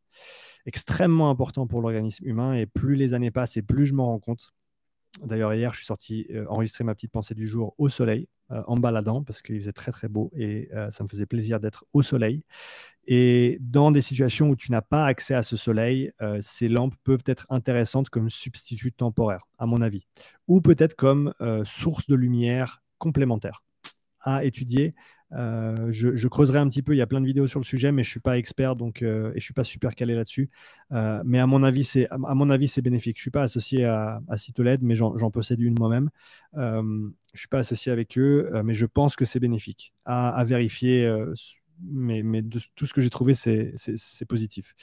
S1: extrêmement important pour l'organisme humain, et plus les années passent et plus je m'en rends compte. D'ailleurs, hier, je suis sorti euh, enregistrer ma petite pensée du jour au soleil, euh, en baladant, parce qu'il faisait très très beau et euh, ça me faisait plaisir d'être au soleil. Et dans des situations où tu n'as pas accès à ce soleil, ces lampes peuvent être intéressantes comme substitut temporaire, à mon avis, ou peut-être comme source de lumière complémentaire à étudier. Euh, je, creuserai un petit peu. Il y a plein de vidéos sur le sujet, mais je suis pas expert, donc euh, et je suis pas super calé là-dessus. Euh, mais à mon avis, c'est bénéfique. Je suis pas associé à, à Citoled, mais j'en possède une moi-même. je suis pas associé avec eux, mais je pense que c'est bénéfique. À, vérifier, mais, mais de tout ce que j'ai trouvé, c'est positif.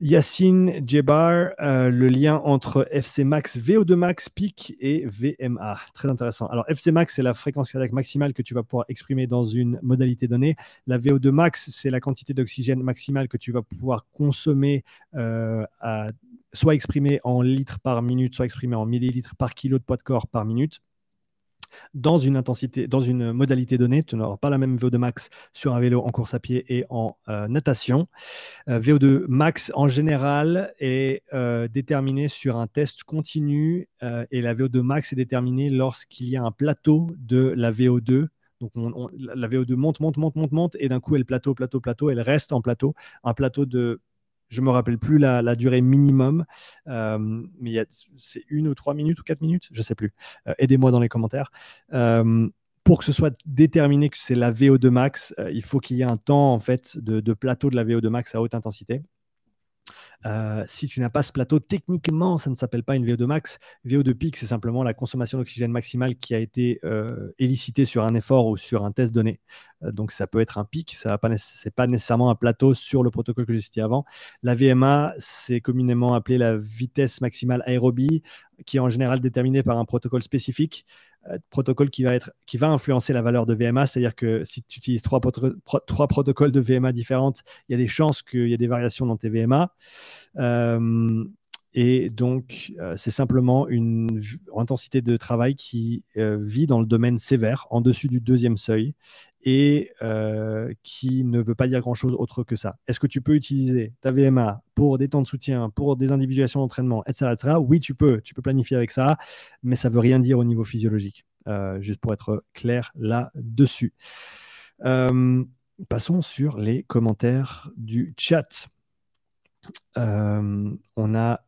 S1: Yacine Djebar, euh, le lien entre FC Max, VO2 Max, PIC et VMA. Très intéressant. Alors, FC Max, c'est la fréquence cardiaque maximale que tu vas pouvoir exprimer dans une modalité donnée. La VO2 Max, c'est la quantité d'oxygène maximale que tu vas pouvoir consommer, euh, soit exprimée en litres par minute, soit exprimée en millilitres par kilo de poids de corps par minute dans une intensité, dans une modalité donnée. Tu n'auras pas la même VO2 max sur un vélo en course à pied et en euh, natation. Euh, VO2 max en général est euh, déterminé sur un test continu et la VO2 max est déterminée lorsqu'il y a un plateau de la VO2 donc la VO2 monte, monte, monte, monte, monte, et d'un coup elle plateau, plateau, plateau, elle reste en plateau, un plateau de je me rappelle plus la, durée minimum, euh, mais c'est une ou trois minutes ou quatre minutes, je sais plus. Euh, aidez-moi dans les commentaires. Euh, pour que ce soit déterminé que c'est la VO2 max, il faut qu'il y ait un temps en fait de plateau de la VO2 max à haute intensité. Euh, si tu n'as pas ce plateau, techniquement, ça ne s'appelle pas une VO2 max. VO2 pic, c'est simplement la consommation d'oxygène maximale qui a été euh, élicitée sur un effort ou sur un test donné. Euh, donc, ça peut être un pic, ce n'est pas nécessairement un plateau sur le protocole que j'ai cité avant. La VMA, c'est communément appelé la vitesse maximale aérobie, qui est en général déterminée par un protocole spécifique. Euh, protocole qui va, être, qui va influencer la valeur de VMA, c'est-à-dire que si tu utilises trois, trois, protocoles de VMA différentes, il y a des chances qu'il y ait des variations dans tes VMA. Euh, et donc, euh, c'est simplement une intensité de travail qui vit dans le domaine sévère, en dessus du deuxième seuil, et euh, qui ne veut pas dire grand-chose autre que ça. Est-ce que tu peux utiliser ta VMA pour des temps de soutien, pour des individuations d'entraînement, etc., etc. Oui, tu peux. Tu peux planifier avec ça, mais ça ne veut rien dire au niveau physiologique. Euh, juste pour être clair là-dessus. Euh, passons sur les commentaires du chat. on a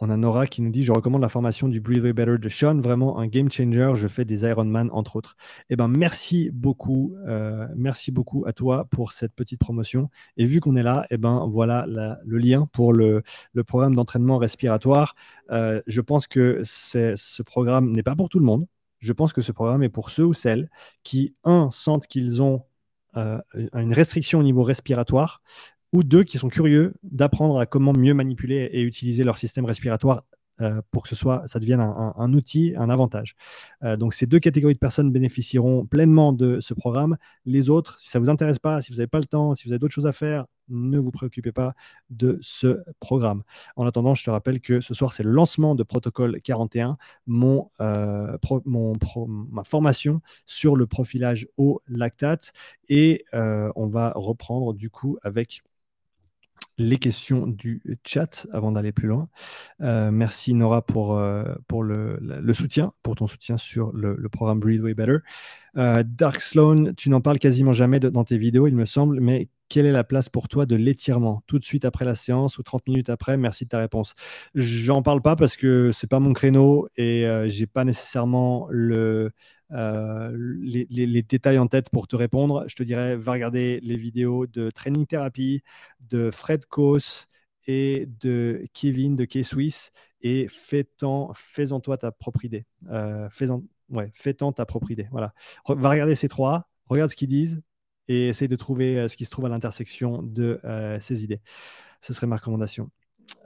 S1: on a Nora qui nous dit Je recommande la formation du Breathe Way Better de Sean, vraiment un game changer. Je fais des Ironman, entre autres. Eh ben, merci beaucoup. Euh, merci beaucoup à toi pour cette petite promotion. Et vu qu'on est là, eh ben, voilà le lien pour le, programme d'entraînement respiratoire. Euh, je pense que ce programme n'est pas pour tout le monde. Je pense que ce programme est pour ceux ou celles qui, un, sentent qu'ils ont euh, une restriction au niveau respiratoire, ou deux qui sont curieux d'apprendre à comment mieux manipuler et utiliser leur système respiratoire euh, pour que ce soit, ça devienne un, outil, un avantage. Euh, donc ces deux catégories de personnes bénéficieront pleinement de ce programme. Les autres, si ça ne vous intéresse pas, si vous n'avez pas le temps, si vous avez d'autres choses à faire, ne vous préoccupez pas de ce programme. En attendant, je te rappelle que ce soir, c'est le lancement de Protocole 41, mon, euh, ma formation sur le profilage au lactate. Et on va reprendre du coup avec les questions du chat avant d'aller plus loin. Euh, merci Nora pour, euh, pour le, soutien, pour ton soutien sur le, programme Breathe Way Better. Euh, Dark Sloan, tu n'en parles quasiment jamais dans tes vidéos, il me semble, mais quelle est la place pour toi de l'étirement? Tout de suite après la séance ou 30 minutes après? Merci de ta réponse. J'en parle pas parce que c'est pas mon créneau et j'ai pas nécessairement le, euh, les, détails en tête pour te répondre, je te dirais, va regarder les vidéos de Training Therapy, de Fred Kos et de Kevin de K-Swiss et fais-en fais toi ta propre idée. Euh, fais-en ouais, fais ta propre idée. Voilà. va regarder ces trois, regarde ce qu'ils disent et essaye de trouver ce qui se trouve à l'intersection de ces idées. Ce serait ma recommandation.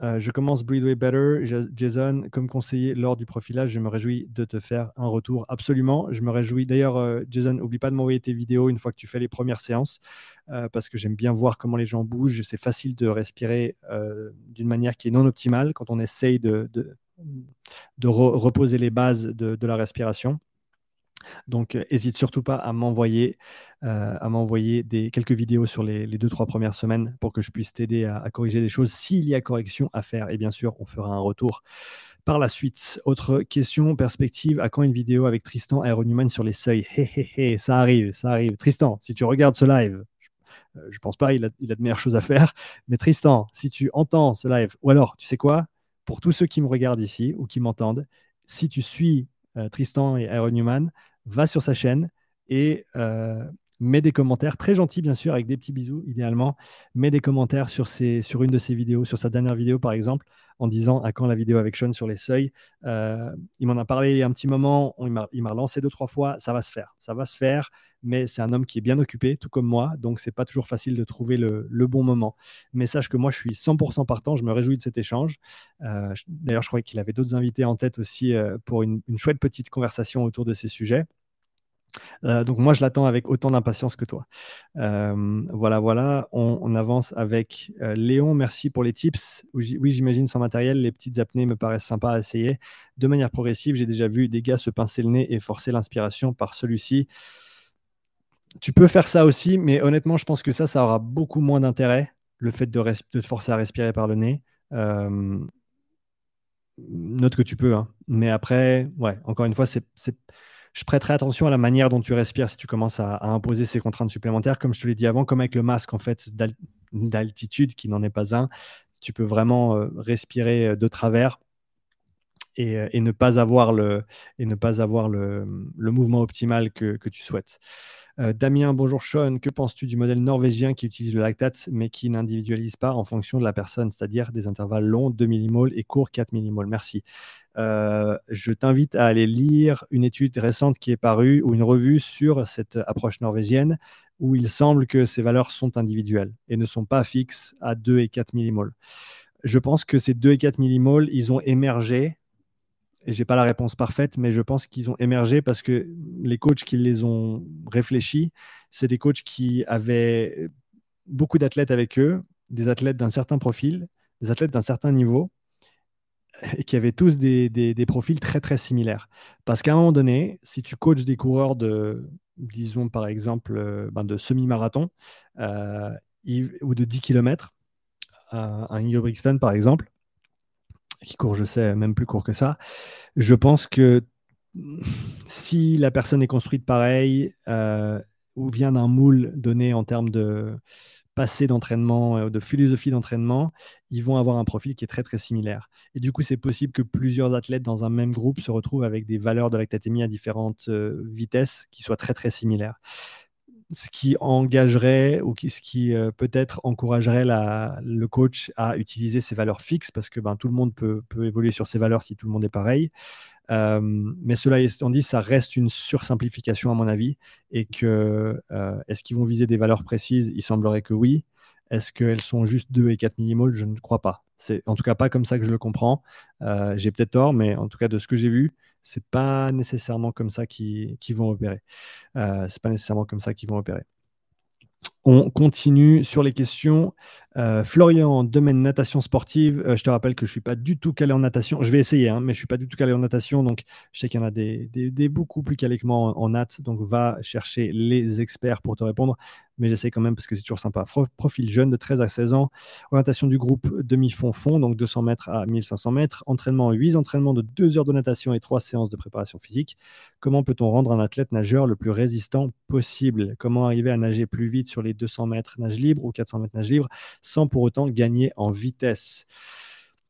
S1: Euh, je commence Breedway Better. Jason, comme conseiller lors du profilage, je me réjouis de te faire un retour. Absolument. Je me réjouis. D'ailleurs, euh, Jason, n'oublie pas de m'envoyer tes vidéos une fois que tu fais les premières séances, euh, parce que j'aime bien voir comment les gens bougent. C'est facile de respirer d'une manière qui est non optimale quand on essaye de, de, reposer les bases de la respiration. Donc, n'hésite surtout pas à m'envoyer à m'envoyer quelques vidéos sur les, deux trois premières semaines pour que je puisse t'aider à, corriger des choses s'il y a correction à faire. Et bien sûr, on fera un retour par la suite. Autre question, perspective. À quand une vidéo avec Tristan Aeronuman sur les seuils? Hé ça arrive, ça arrive. Tristan, si tu regardes ce live, je, ne pense pas, il a, il a de meilleures choses à faire. Mais Tristan, si tu entends ce live, ou alors, tu sais quoi? Pour tous ceux qui me regardent ici ou qui m'entendent, si tu suis Tristan et Aaron Newman, va sur sa chaîne et euh, met des commentaires, très gentils bien sûr, avec des petits bisous idéalement, met des commentaires sur, sur une de ses vidéos, sur sa dernière vidéo par exemple, en disant à quand la vidéo avec Sean sur les seuils. Euh, il m'en a parlé il y a un petit moment, il m'a relancé deux, trois fois, ça va se faire, ça va se faire, mais c'est un homme qui est bien occupé, tout comme moi, donc c'est pas toujours facile de trouver le, bon moment. Mais sache que moi je suis 100% partant, je me réjouis de cet échange. Euh, d'ailleurs, je croyais qu'il avait d'autres invités en tête aussi euh, pour une chouette petite conversation autour de ces sujets. Euh, donc moi, je l'attends avec autant d'impatience que toi. Euh, voilà, voilà, on, avance avec euh, Léon. Merci pour les tips. Oui, j'imagine sans matériel, les petites apnées me paraissent sympas à essayer. De manière progressive, j'ai déjà vu des gars se pincer le nez et forcer l'inspiration par celui-ci. Tu peux faire ça aussi, mais honnêtement, je pense que ça, ça aura beaucoup moins d'intérêt, le fait de, te forcer à respirer par le nez. note que tu peux, hein. mais après, ouais, encore une fois, c'est je prêterai attention à la manière dont tu respires si tu commences à, imposer ces contraintes supplémentaires. Comme je te l'ai dit avant, comme avec le masque en fait d'altitude qui n'en est pas un, tu peux vraiment euh, respirer euh, de travers euh, et, ne pas avoir le, et ne pas avoir le, mouvement optimal que, tu souhaites. Damien, bonjour Sean, que penses-tu du modèle norvégien qui utilise le lactate mais qui n'individualise pas en fonction de la personne, c'est-à-dire des intervalles longs 2 mmol et courts 4 mmol Merci. Euh, je t'invite à aller lire une étude récente qui est parue ou une revue sur cette approche norvégienne où il semble que ces valeurs sont individuelles et ne sont pas fixes à 2 et 4 millimoles. Je pense que ces 2 et 4 millimoles, ils ont émergé, et j'ai pas la réponse parfaite, mais je pense qu'ils ont émergé parce que les coachs qui les ont réfléchis, c'est des coachs qui avaient beaucoup d'athlètes avec eux, des athlètes d'un certain profil, des athlètes d'un certain niveau, et qui avaient tous des, profils très très similaires. Parce qu'à un moment donné, si tu coaches des coureurs de, disons par exemple, euh, ben, de semi-marathon euh, ou de 10 km, euh, un Brixton par exemple, qui court, je sais, même plus court que ça, je pense que si la personne est construite pareil ou vient d'un moule donné en termes de passé d'entraînement, euh, de philosophie d'entraînement, ils vont avoir un profil qui est très très similaire. Et du coup, c'est possible que plusieurs athlètes dans un même groupe se retrouvent avec des valeurs de lactatémie à différentes euh, vitesses qui soient très très similaires. Ce qui engagerait ou ce qui euh, peut-être encouragerait le coach à utiliser ces valeurs fixes parce que ben, tout le monde peut, peut évoluer sur ces valeurs si tout le monde est pareil. Euh, mais cela étant dit, ça reste une sursimplification à mon avis. Et que euh, est-ce qu'ils vont viser des valeurs précises? Il semblerait que oui. Est-ce qu'elles sont juste 2 et 4 millimoles Je ne crois pas. C'est en tout cas pas comme ça que je le comprends. Euh, j'ai peut-être tort, mais en tout cas de ce que j'ai vu, c'est pas nécessairement comme ça qu'ils vont opérer. c'est pas nécessairement comme ça qu'ils vont opérer. On continue sur les questions. Euh, Florian, domaine natation sportive. Euh, je te rappelle que je ne suis pas du tout calé en natation. Je vais essayer, hein, mais je ne suis pas du tout calé en natation. Donc, je sais qu'il y en a des, beaucoup plus calés que moi en, en nat. Donc, va chercher les experts pour te répondre mais j'essaie quand même parce que c'est toujours sympa. Profil jeune de 13 à 16 ans, orientation du groupe demi-fond-fond, donc 200 mètres à 1500 mètres, entraînement, 8 entraînements de 2 heures de natation et 3 séances de préparation physique. Comment peut-on rendre un athlète nageur le plus résistant possible? Comment arriver à nager plus vite sur les 200 mètres nage libre ou 400 mètres nage libre sans pour autant gagner en vitesse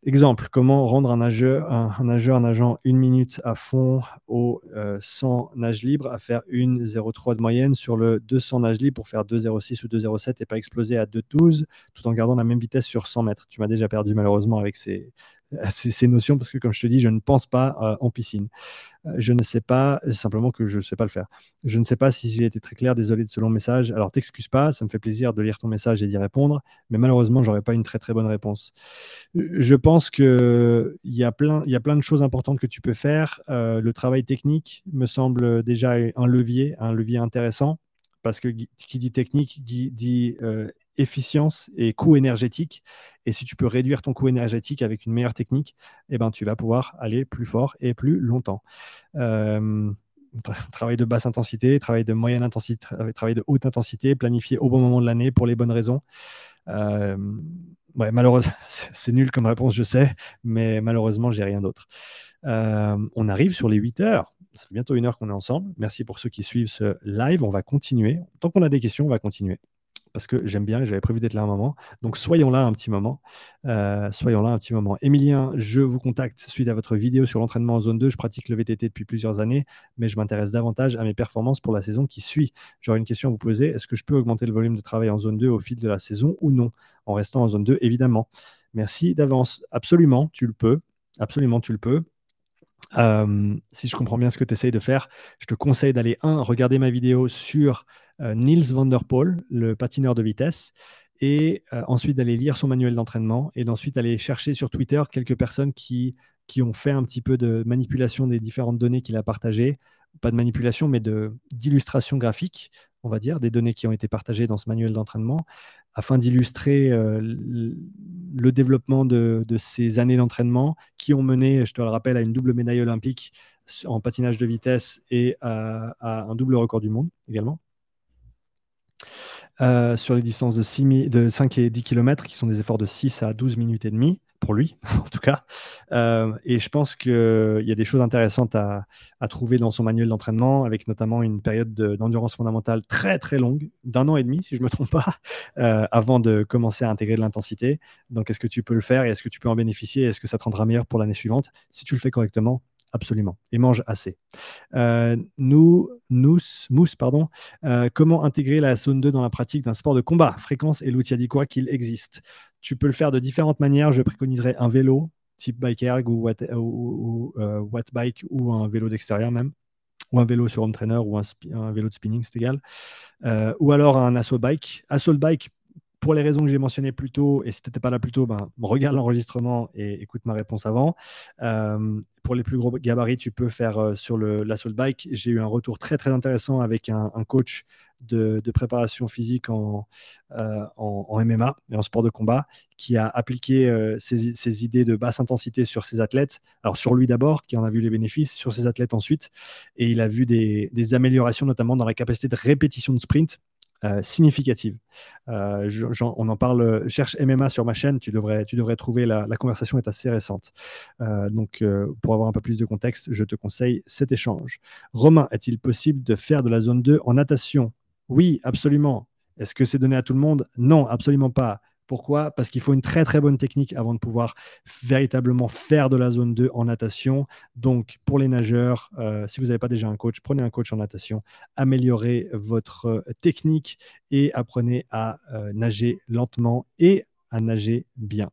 S1: Exemple, comment rendre un nageur, un, nageur nageant une minute à fond au 100 euh, nage libre à faire une 0,3 de moyenne sur le 200 nage libre pour faire 2,06 ou 2,07 et pas exploser à 2,12 tout en gardant la même vitesse sur 100 mètres. Tu m'as déjà perdu malheureusement avec ces, ces, notions parce que, comme je te dis, je ne pense pas en piscine. je ne sais pas, simplement que je ne sais pas le faire. Je ne sais pas si j'ai été très clair, désolé de ce long message. Alors, t'excuse pas, ça me fait plaisir de lire ton message et d'y répondre, mais malheureusement, j'aurais pas une très très bonne réponse. Je pense qu'il y, a plein, y a plein de choses importantes que tu peux faire. le travail technique me semble déjà un levier, un levier intéressant parce que qui dit technique dit, euh, efficience et coût énergétique. Et si tu peux réduire ton coût énergétique avec une meilleure technique, eh ben, tu vas pouvoir aller plus fort et plus longtemps. Euh, travail de basse intensité, travail de moyenne intensité, travail de haute intensité, planifié au bon moment de l'année pour les bonnes raisons. Euh, malheureusement, *laughs* c'est nul comme réponse, je sais, mais malheureusement, j'ai rien d'autre. on arrive sur les 8 heures ça fait bientôt une heure qu'on est ensemble. Merci pour ceux qui suivent ce live. On va continuer. Tant qu'on a des questions, on va continuer. Parce que j'aime bien, j'avais prévu d'être là un moment. Donc soyons là un petit moment. Euh, soyons là un petit moment. Emilien, je vous contacte suite à votre vidéo sur l'entraînement en zone 2. Je pratique le VTT depuis plusieurs années, mais je m'intéresse davantage à mes performances pour la saison qui suit. J'aurais une question à vous poser. Est-ce que je peux augmenter le volume de travail en zone 2 au fil de la saison ou non En restant en zone 2, évidemment? Merci d'avance. Absolument, tu le peux. Absolument, tu le peux. Euh, si je comprends bien ce que tu essayes de faire, je te conseille d'aller, un, regarder ma vidéo sur Niels van der Poel, le patineur de vitesse, et euh, ensuite d'aller lire son manuel d'entraînement, et d'ensuite aller chercher sur Twitter quelques personnes qui, qui ont fait un petit peu de manipulation des différentes données qu'il a partagées, pas de manipulation, mais d'illustration graphique, on va dire, des données qui ont été partagées dans ce manuel d'entraînement, afin d'illustrer euh, le développement de, ces années d'entraînement qui ont mené, je te le rappelle, à une double médaille olympique en patinage de vitesse et à, un double record du monde également. Euh, sur les distances de, de 5 et 10 km, qui sont des efforts de 6 à 12 minutes et demie pour lui, *laughs* en tout cas. Euh, et je pense qu'il y a des choses intéressantes à, trouver dans son manuel d'entraînement, avec notamment une période d'endurance fondamentale très très longue, d'un an et demi, si je ne me trompe pas, *laughs* euh, avant de commencer à intégrer de l'intensité. Donc, est-ce que tu peux le faire et est-ce que tu peux en bénéficier? Est-ce que ça te rendra meilleur pour l'année suivante? Si tu le fais correctement, absolument. Et mange assez. Euh, nous, nous, mousse, pardon. Euh, comment intégrer la zone 2 dans la pratique d'un sport de combat? Fréquence et l'outil a dit quoi qu'il existe. Tu peux le faire de différentes manières. Je préconiserais un vélo type bike erg ou, watt, euh, bike ou un vélo d'extérieur même ou un vélo sur home trainer ou un, un vélo de spinning, c'est égal. ou alors un assault bike. Assault bike, pour les raisons que j'ai mentionnées plus tôt, et si tu n'étais pas là plus tôt, ben, regarde l'enregistrement et écoute ma réponse avant. Euh, pour les plus gros gabarits, tu peux faire euh, sur le, l'assault bike. J'ai eu un retour très très intéressant avec un, coach de, préparation physique en, euh, MMA et en sport de combat qui a appliqué ses, idées de basse intensité sur ses athlètes. Alors sur lui d'abord, qui en a vu les bénéfices, sur ses athlètes ensuite, et il a vu des améliorations notamment dans la capacité de répétition de sprint euh, significative. Euh, on en parle, cherche MMA sur ma chaîne, tu devrais, tu devrais trouver la, conversation est assez récente. Euh, donc, pour avoir un peu plus de contexte, je te conseille cet échange. Romain, est-il possible de faire de la zone 2 en natation? Oui, absolument. Est-ce que c'est donné à tout le monde? Non, absolument pas. Pourquoi? Parce qu'il faut une très très bonne technique avant de pouvoir véritablement faire de la zone 2 en natation. Donc pour les nageurs, euh, si vous n'avez pas déjà un coach, prenez un coach en natation, améliorez votre euh, technique et apprenez à euh, nager lentement et à nager bien.